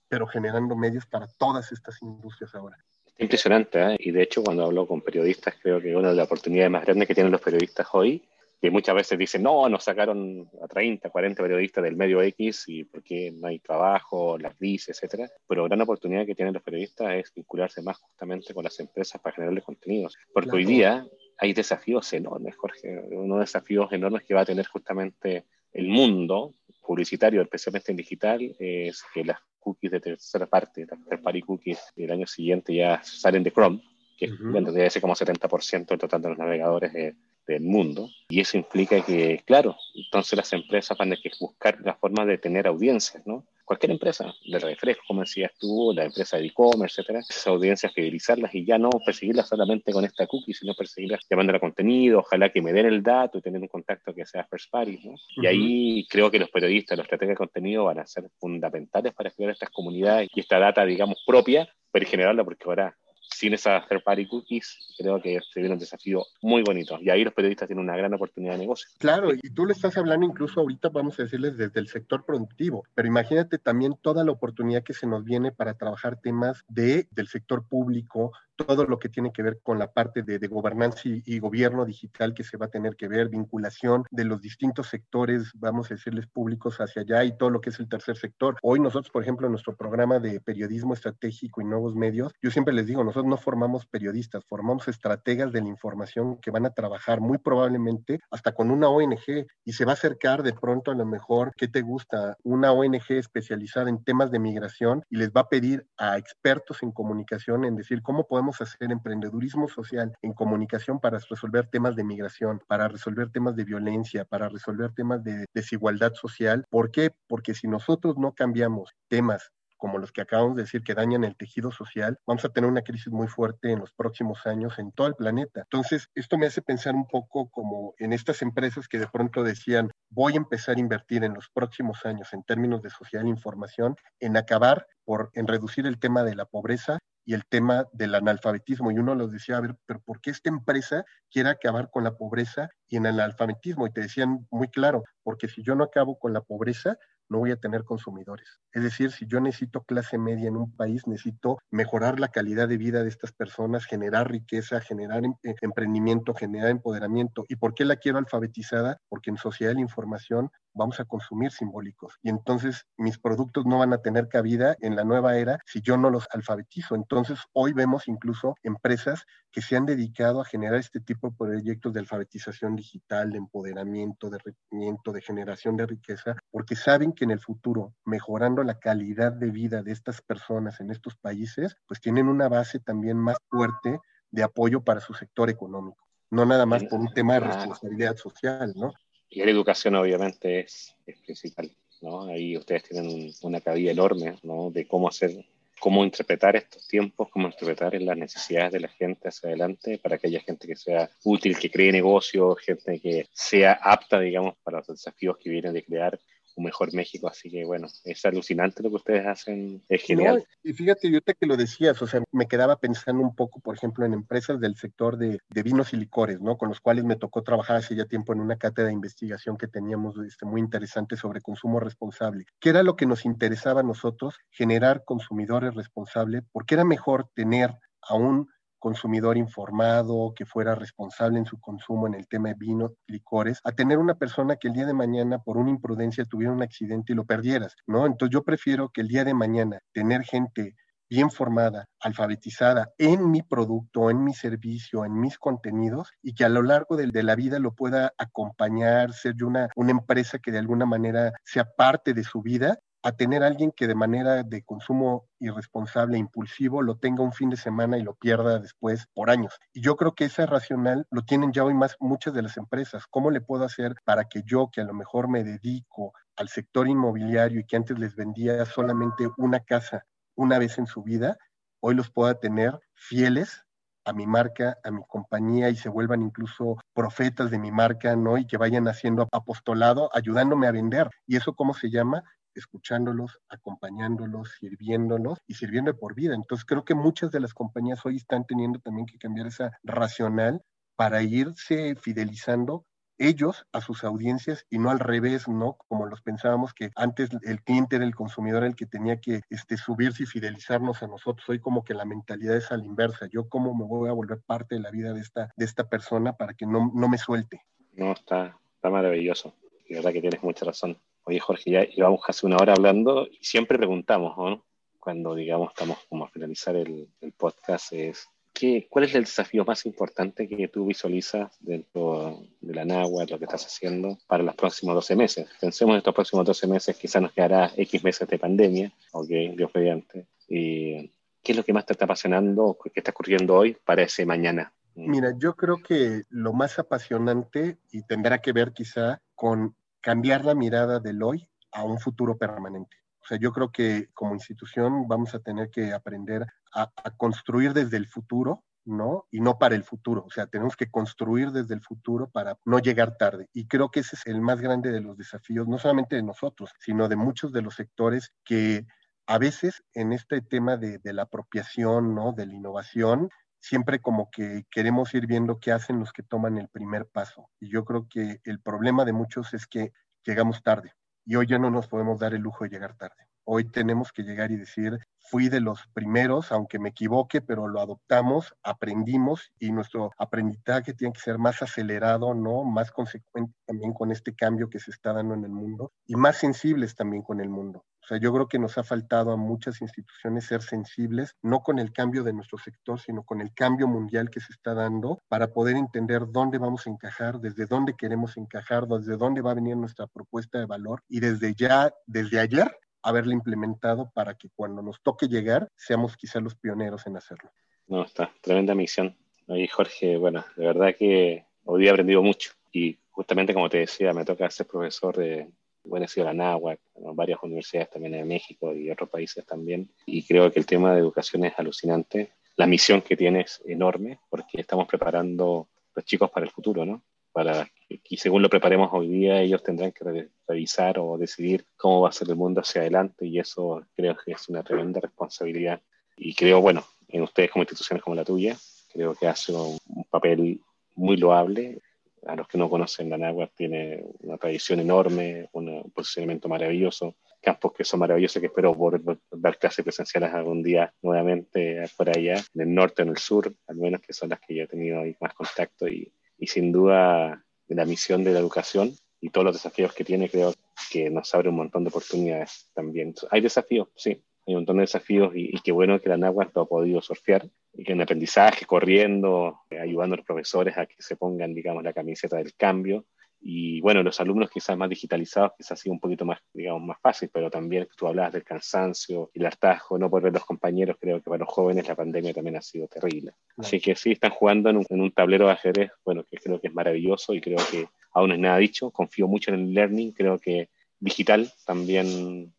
pero generando medios para todas estas industrias ahora. Impresionante, ¿eh? y de hecho cuando hablo con periodistas creo que una de las oportunidades más grandes que tienen los periodistas hoy que muchas veces dicen, no, nos sacaron a 30, 40 periodistas del medio X y porque no hay trabajo, la crisis, etcétera. Pero gran oportunidad que tienen los periodistas es vincularse más justamente con las empresas para generarles contenidos. Porque hoy día hay desafíos enormes, Jorge, unos desafíos enormes que va a tener justamente el mundo publicitario, especialmente en digital, es que las cookies de tercera parte, las third party cookies del año siguiente ya salen de Chrome, que uh -huh. debe ser como 70% del total de los navegadores de, del mundo. Y eso implica que, claro, entonces las empresas van a que buscar la forma de tener audiencias, ¿no? Cualquier empresa de refresco, como decías tú, la empresa de e-commerce, etcétera, esas audiencias fidelizarlas y ya no perseguirlas solamente con esta cookie, sino perseguirlas llamando a contenido, ojalá que me den el dato y tener un contacto que sea first party, ¿no? Uh -huh. Y ahí creo que los periodistas, los estrategas de contenido van a ser fundamentales para crear estas comunidades y esta data, digamos, propia, pero generarla porque ahora sin esas third party cookies, creo que se viene un desafío muy bonito. Y ahí los periodistas tienen una gran oportunidad de negocio. Claro, y tú le estás hablando incluso ahorita, vamos a decirles, desde el sector productivo, pero imagínate también toda la oportunidad que se nos viene para trabajar temas de, del sector público, todo lo que tiene que ver con la parte de, de gobernanza y, y, gobierno digital que se va a tener que ver, vinculación de los distintos sectores, vamos a decirles, públicos hacia allá y todo lo que es el tercer sector. Hoy nosotros, por ejemplo, en nuestro programa de periodismo estratégico y nuevos medios, yo siempre les digo, nosotros no formamos periodistas, formamos estrategas de la información que van a trabajar muy probablemente hasta con una ONG y se va a acercar de pronto a lo mejor, ¿qué te gusta? Una ONG especializada en temas de migración y les va a pedir a expertos en comunicación en decir cómo podemos hacer emprendedurismo social en comunicación para resolver temas de migración, para resolver temas de violencia, para resolver temas de desigualdad social. ¿Por qué? Porque si nosotros no cambiamos temas como los que acabamos de decir que dañan el tejido social, vamos a tener una crisis muy fuerte en los próximos años en todo el planeta. Entonces, esto me hace pensar un poco como en estas empresas que de pronto decían, voy a empezar a invertir en los próximos años en términos de social información, en acabar por, en reducir el tema de la pobreza y el tema del analfabetismo. Y uno los decía, a ver, pero ¿por qué esta empresa quiere acabar con la pobreza y en el analfabetismo? Y te decían muy claro, porque si yo no acabo con la pobreza, no voy a tener consumidores. Es decir, si yo necesito clase media en un país, necesito mejorar la calidad de vida de estas personas, generar riqueza, generar em emprendimiento, generar empoderamiento. ¿Y por qué la quiero alfabetizada? Porque en sociedad de la información vamos a consumir simbólicos. Y entonces mis productos no van a tener cabida en la nueva era si yo no los alfabetizo. Entonces hoy vemos incluso empresas que se han dedicado a generar este tipo de proyectos de alfabetización digital, de empoderamiento, de rendimiento, de generación de riqueza, porque saben que en el futuro, mejorando la calidad de vida de estas personas en estos países, pues tienen una base también más fuerte de apoyo para su sector económico. no nada más por un tema de responsabilidad social, ¿no? Y la educación obviamente es, es principal, ¿no? Ahí ustedes tienen una cabida enorme, ¿no? De cómo hacer, cómo interpretar estos tiempos, cómo interpretar las necesidades de la gente hacia adelante para que haya gente que sea útil, que cree negocios, gente que sea apta, digamos, para los desafíos que vienen de crear un mejor México. Así que bueno, es alucinante lo que ustedes hacen, es genial. y fíjate, yo te que lo decías, o sea, me quedaba pensando un poco, por ejemplo, en empresas del sector de, de, vinos y licores, ¿no? Con los cuales me tocó trabajar hace ya tiempo en una cátedra de investigación que teníamos este, muy interesante sobre consumo responsable. ¿Qué era lo que nos interesaba a nosotros? Generar consumidores responsables, porque era mejor tener a un consumidor informado, que fuera responsable en su consumo en el tema de vinos, licores, a tener una persona que el día de mañana por una imprudencia tuviera un accidente y lo perdieras, ¿no? Entonces yo prefiero que el día de mañana tener gente bien formada, alfabetizada en mi producto, en mi servicio, en mis contenidos y que a lo largo de, de, la vida lo pueda acompañar, ser yo una, una empresa que de alguna manera sea parte de su vida a tener alguien que de manera de consumo irresponsable, impulsivo, lo tenga un fin de semana y lo pierda después por años. Y yo creo que ese racional lo tienen ya hoy más muchas de las empresas. ¿Cómo le puedo hacer para que yo, que a lo mejor me dedico al sector inmobiliario y que antes les vendía solamente una casa una vez en su vida, hoy los pueda tener fieles a mi marca, a mi compañía y se vuelvan incluso profetas de mi marca, ¿no? Y que vayan haciendo apostolado, ayudándome a vender. ¿Y eso cómo se llama? Escuchándolos, acompañándolos, sirviéndolos y sirviendo por vida. Entonces creo que muchas de las compañías hoy están teniendo también que cambiar esa racional para irse fidelizando ellos a sus audiencias y no al revés, ¿no? Como los pensábamos que antes el cliente era el consumidor el que tenía que este, subirse y fidelizarnos a nosotros. Hoy como que la mentalidad es a la inversa. Yo cómo me voy a volver parte de la vida de esta, de esta persona para que no, no me suelte. No, está, está maravilloso. De verdad que tienes mucha razón. Oye, Jorge, ya llevamos casi una hora hablando y siempre preguntamos, ¿no? Cuando, digamos, estamos como a finalizar el, el podcast, es ¿qué, ¿cuál es el desafío más importante que tú visualizas dentro de la NAWA, lo que estás haciendo para los próximos 12 meses? Pensemos en estos próximos 12 meses, quizás nos quedará X meses de pandemia, ok, Dios mediante. Y, ¿Qué es lo que más te está apasionando, qué está ocurriendo hoy para ese mañana? Mira, yo creo que lo más apasionante y tendrá que ver quizá con cambiar la mirada del hoy a un futuro permanente. O sea, yo creo que como institución vamos a tener que aprender a, a, construir desde el futuro, ¿no? Y no para el futuro. O sea, tenemos que construir desde el futuro para no llegar tarde. Y creo que ese es el más grande de los desafíos, no solamente de nosotros, sino de muchos de los sectores que a veces en este tema de, de la apropiación, ¿no? De la innovación, siempre como que queremos ir viendo qué hacen los que toman el primer paso. Y yo creo que el problema de muchos es que llegamos tarde y hoy ya no nos podemos dar el lujo de llegar tarde. Hoy tenemos que llegar y decir, fui de los primeros, aunque me equivoque, pero lo adoptamos, aprendimos y nuestro aprendizaje tiene que ser más acelerado, ¿no? Más consecuente también con este cambio que se está dando en el mundo y más sensibles también con el mundo. O sea, yo creo que nos ha faltado a muchas instituciones ser sensibles, no con el cambio de nuestro sector, sino con el cambio mundial que se está dando para poder entender dónde vamos a encajar, desde dónde queremos encajar, desde dónde va a venir nuestra propuesta de valor y desde ya, desde ayer, haberla implementado para que cuando nos toque llegar, seamos quizá los pioneros en hacerlo. No, está, tremenda misión. Y Jorge, bueno, de verdad que hoy he aprendido mucho y justamente como te decía, me toca ser profesor de, he sido la NAHUAC, varias universidades también en México y otros países también, y creo que el tema de educación es alucinante. La misión que tiene es enorme porque estamos preparando los chicos para el futuro, ¿no? Para y según lo preparemos hoy día, ellos tendrán que revisar o decidir cómo va a ser el mundo hacia adelante y eso creo que es una tremenda responsabilidad. Y creo, bueno, en ustedes como instituciones como la tuya, creo que hace un papel muy loable a los que no conocen, la NAWAC tiene una tradición enorme, un posicionamiento maravilloso, campos que son maravillosos, que espero poder dar clases presenciales algún día nuevamente por allá, en el norte en el sur, al menos que son las que yo he tenido ahí más contacto y, y sin duda la misión de la educación y todos los desafíos que tiene, creo que nos abre un montón de oportunidades también. Hay desafíos, sí, hay un montón de desafíos y, y qué bueno que la NAWAC lo ha podido surfear en aprendizaje, corriendo, eh, ayudando a los profesores a que se pongan, digamos, la camiseta del cambio. Y bueno, los alumnos quizás más digitalizados, quizás ha sido un poquito más, digamos, más fácil, pero también tú hablabas del cansancio, el hartazgo, no por ver los compañeros, creo que para los jóvenes la pandemia también ha sido terrible. Así que sí, están jugando en un, en un tablero de ajedrez, bueno, que creo que es maravilloso y creo que aún no es nada dicho, confío mucho en el learning, creo que digital también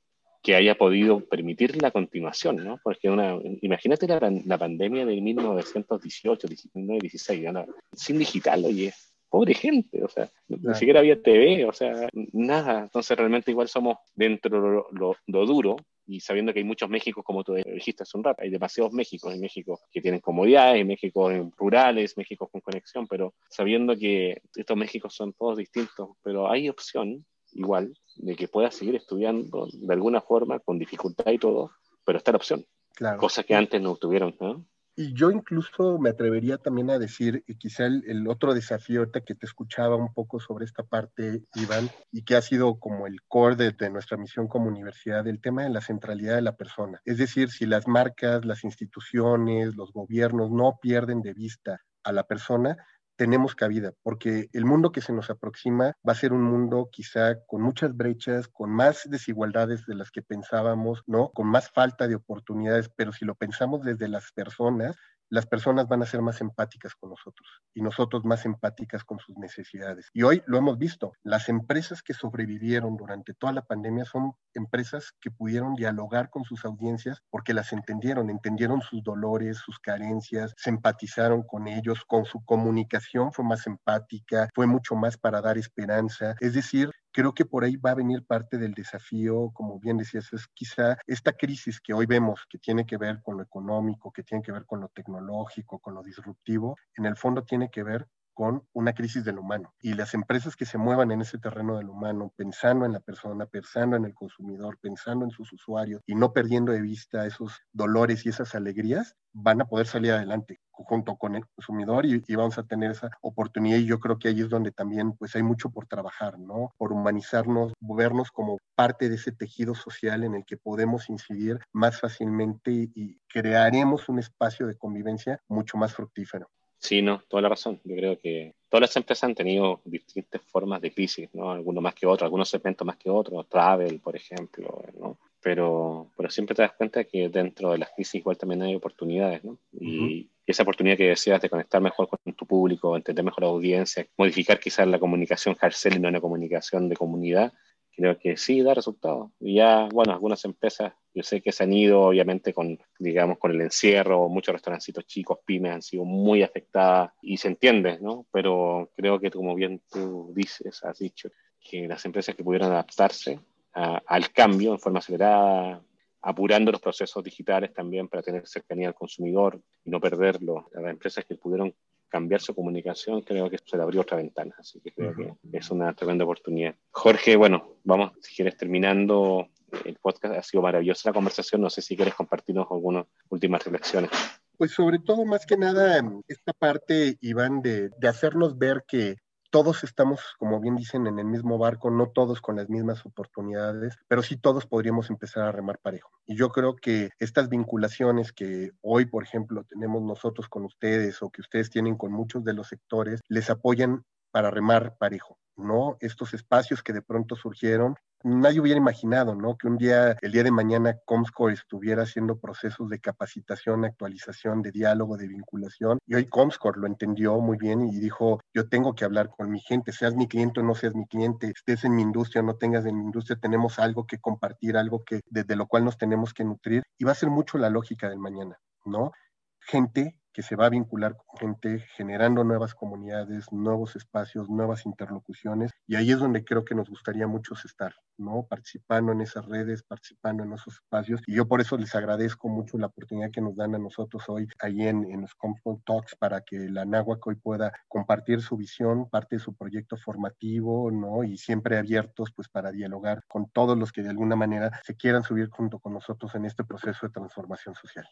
que haya podido permitir la continuación, ¿no? Porque una, imagínate la, la pandemia de 1918, 19, 16, sin digital, oye, pobre gente, o sea, ni siquiera había TV, o sea, nada. Entonces realmente igual somos dentro de lo, lo, duro y sabiendo que hay muchos Méxicos, como tú dijiste hace un rato, hay demasiados Méxicos, hay México que tienen comodidades, hay México rurales, México con conexión, pero sabiendo que estos Méxicos son todos distintos, pero hay opción igual de que pueda seguir estudiando de alguna forma, con dificultad y todo, pero está la opción. Claro. Cosa que antes no tuvieron, ¿no? Y yo incluso me atrevería también a decir, y quizá el, otro desafío ahorita que te escuchaba un poco sobre esta parte, Iván, y que ha sido como el core de, de, nuestra misión como universidad, el tema de la centralidad de la persona. Es decir, si las marcas, las instituciones, los gobiernos no pierden de vista a la persona, tenemos cabida, porque el mundo que se nos aproxima va a ser un mundo quizá con muchas brechas, con más desigualdades de las que pensábamos, ¿no? Con más falta de oportunidades, pero si lo pensamos desde las personas, las personas van a ser más empáticas con nosotros y nosotros más empáticas con sus necesidades. Y hoy lo hemos visto, las empresas que sobrevivieron durante toda la pandemia son empresas que pudieron dialogar con sus audiencias porque las entendieron, entendieron sus dolores, sus carencias, se empatizaron con ellos, con su comunicación fue más empática, fue mucho más para dar esperanza. Es decir, creo que por ahí va a venir parte del desafío, como bien decías, es quizá esta crisis que hoy vemos, que tiene que ver con lo económico, que tiene que ver con lo tecnológico, con lo disruptivo, en el fondo tiene que ver con una crisis del humano. Y las empresas que se muevan en ese terreno del humano, pensando en la persona, pensando en el consumidor, pensando en sus usuarios y no perdiendo de vista esos dolores y esas alegrías, van a poder salir adelante junto con el consumidor y, y, vamos a tener esa oportunidad y yo creo que ahí es donde también pues hay mucho por trabajar, ¿no? Por humanizarnos, vernos como parte de ese tejido social en el que podemos incidir más fácilmente y, y crearemos un espacio de convivencia mucho más fructífero. Sí, no, toda la razón. Yo creo que todas las empresas han tenido distintas formas de crisis, ¿no? Algunos más que otros, algunos segmentos más que otros, travel, por ejemplo, ¿no? Pero, pero siempre te das cuenta que dentro de las crisis igual también hay oportunidades, ¿no? Y, uh -huh. esa oportunidad que decías de conectar mejor con tu público, entender mejor la audiencia, modificar quizás la comunicación Harcel y no una comunicación de comunidad, creo que sí da resultados. Ya, bueno, algunas empresas, yo sé que se han ido, obviamente, con, digamos, con el encierro, muchos restaurancitos chicos, pymes, han sido muy afectadas y se entiende, ¿no? Pero creo que, como bien tú dices, has dicho, que las empresas que pudieron adaptarse a, al cambio en forma acelerada, apurando los procesos digitales también para tener cercanía al consumidor y no perderlo, las empresas que pudieron cambiar su comunicación, creo que se le abrió otra ventana. Así que creo uh -huh. que es una tremenda oportunidad. Jorge, bueno, vamos, si quieres, terminando el podcast. Ha sido maravillosa la conversación. No sé si quieres compartirnos algunas últimas reflexiones. Pues sobre todo, más que nada, esta parte, Iván, de, de hacernos ver que todos estamos, como bien dicen, en el mismo barco, no todos con las mismas oportunidades, pero sí todos podríamos empezar a remar parejo. Y yo creo que estas vinculaciones que hoy, por ejemplo, tenemos nosotros con ustedes o que ustedes tienen con muchos de los sectores, les apoyan para remar parejo. ¿no? Estos espacios que de pronto surgieron, nadie hubiera imaginado, ¿no? Que un día, el día de mañana, Comscore estuviera haciendo procesos de capacitación, actualización, de diálogo, de vinculación. Y hoy Comscore lo entendió muy bien y dijo, yo tengo que hablar con mi gente, seas mi cliente o no seas mi cliente, estés en mi industria o no tengas en mi industria, tenemos algo que compartir, algo que desde lo cual nos tenemos que nutrir. Y va a ser mucho la lógica del mañana, ¿no? Gente que se va a vincular con gente, generando nuevas comunidades, nuevos espacios, nuevas interlocuciones, y ahí es donde creo que nos gustaría mucho estar, ¿no? Participando en esas redes, participando en esos espacios, y yo por eso les agradezco mucho la oportunidad que nos dan a nosotros hoy ahí en, en los Comfort Talks para que la NAWAC hoy pueda compartir su visión, parte de su proyecto formativo, ¿no? Y siempre abiertos pues para dialogar con todos los que de alguna manera se quieran subir junto con nosotros en este proceso de transformación social.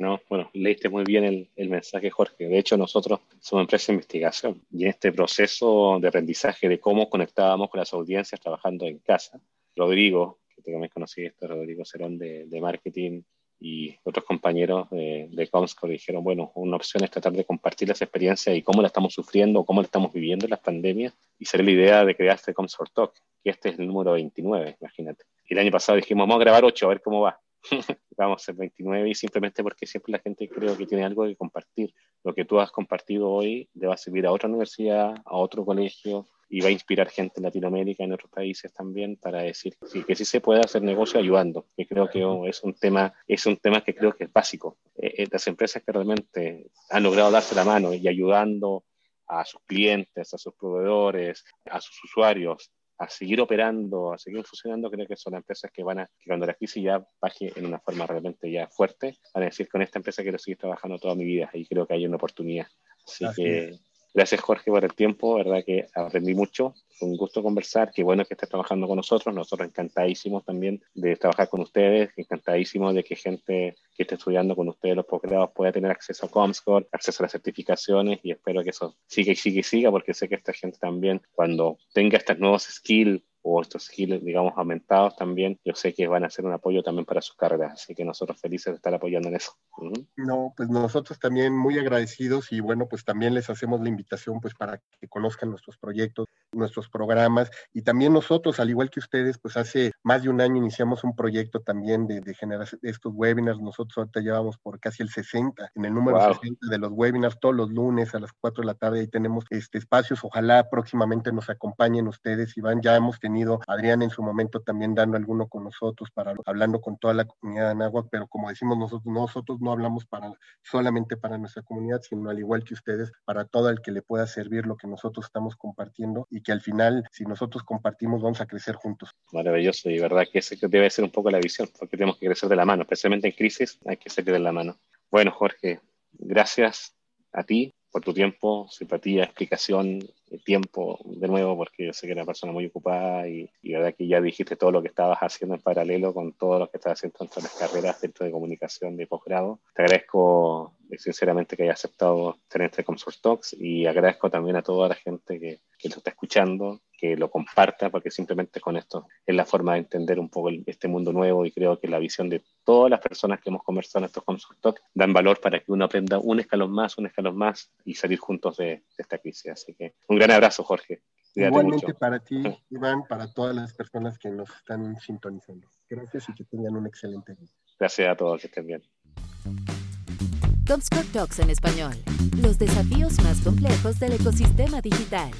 No, bueno, leíste muy bien el, mensaje, Jorge. De hecho, nosotros somos empresa de investigación y en este proceso de aprendizaje de cómo conectábamos con las audiencias trabajando en casa, Rodrigo, que tú también conociste, Rodrigo Cerón de, de marketing y otros compañeros de, de Comscore dijeron, bueno, una opción es tratar de compartir las experiencias y cómo la estamos sufriendo, cómo la estamos viviendo en las pandemias, y salió la idea de crear este Comscore Talk, que este es el número 29, imagínate. Y el año pasado dijimos, vamos a grabar 8, a ver cómo va. vamos a ser 29 y simplemente porque siempre la gente creo que tiene algo que compartir. Lo que tú has compartido hoy le va a servir a otra universidad, a otro colegio, y va a inspirar gente en Latinoamérica, en otros países también, para decir que sí se puede hacer negocio ayudando, que creo que es un tema, es un tema que creo que es básico. Eh, eh, las empresas que realmente han logrado darse la mano y ayudando a sus clientes, a sus proveedores, a sus usuarios, a seguir operando, a seguir funcionando, creo que son empresas que van a, que cuando la crisis ya baje en una forma realmente ya fuerte, van a decir, con esta empresa quiero seguir trabajando toda mi vida y creo que hay una oportunidad. Así, que Gracias Jorge por el tiempo, verdad que aprendí mucho, fue un gusto conversar, qué bueno que estés trabajando con nosotros, nosotros encantadísimos también de trabajar con ustedes, encantadísimos de que gente que esté estudiando con ustedes los posgrados pueda tener acceso a Comscore, acceso a las certificaciones. Y espero que eso siga y siga y siga porque sé que esta gente también cuando tenga estos nuevos skills o estos skills, digamos, aumentados también, yo sé que van a ser un apoyo también para sus carreras, así que nosotros felices de estar apoyando en eso. No, pues nosotros también muy agradecidos y bueno, pues también les hacemos la invitación pues para que conozcan nuestros proyectos, nuestros programas y también nosotros, al igual que ustedes, pues hace más de un año iniciamos un proyecto también de, de generar estos webinars, nosotros ahorita llevamos por casi el 60, en el número 60 de los webinars todos los lunes a las 4 de la tarde, ahí tenemos este espacios, ojalá próximamente nos acompañen ustedes, Iván, ya hemos tenido tenido Adrián en su momento también dando alguno con nosotros, para hablando con toda la comunidad de Anáhuac, pero como decimos nosotros, nosotros no hablamos para solamente para nuestra comunidad, sino al igual que ustedes, para todo el que le pueda servir lo que nosotros estamos compartiendo y que al final, si nosotros compartimos, vamos a crecer juntos. Maravilloso y verdad que ese debe ser un poco la visión, porque tenemos que crecer de la mano, especialmente en crisis, hay que seguir de la mano. Bueno, Jorge, gracias a ti por tu tiempo, simpatía, explicación, tiempo de nuevo, porque yo sé que eres una persona muy ocupada y, y, verdad que ya dijiste todo lo que estabas haciendo en paralelo con todo lo que estás haciendo en las carreras dentro de comunicación de posgrado. Te agradezco sinceramente que haya aceptado tener este Comsource Talks y agradezco también a toda la gente que, que lo está escuchando, que lo comparta, porque simplemente con esto es la forma de entender un poco este mundo nuevo y creo que la visión de todas las personas que hemos conversado en estos Comsource Talks dan valor para que uno aprenda un escalón más, un escalón más y salir juntos de, de esta crisis. Así que un gran abrazo, Jorge. Cuídate Igualmente mucho. para ti, Iván, para todas las personas que nos están sintonizando. Gracias y que tengan un excelente día. Gracias a todos, que estén bien. Comscore Talks en español. Los desafíos más complejos del ecosistema digital.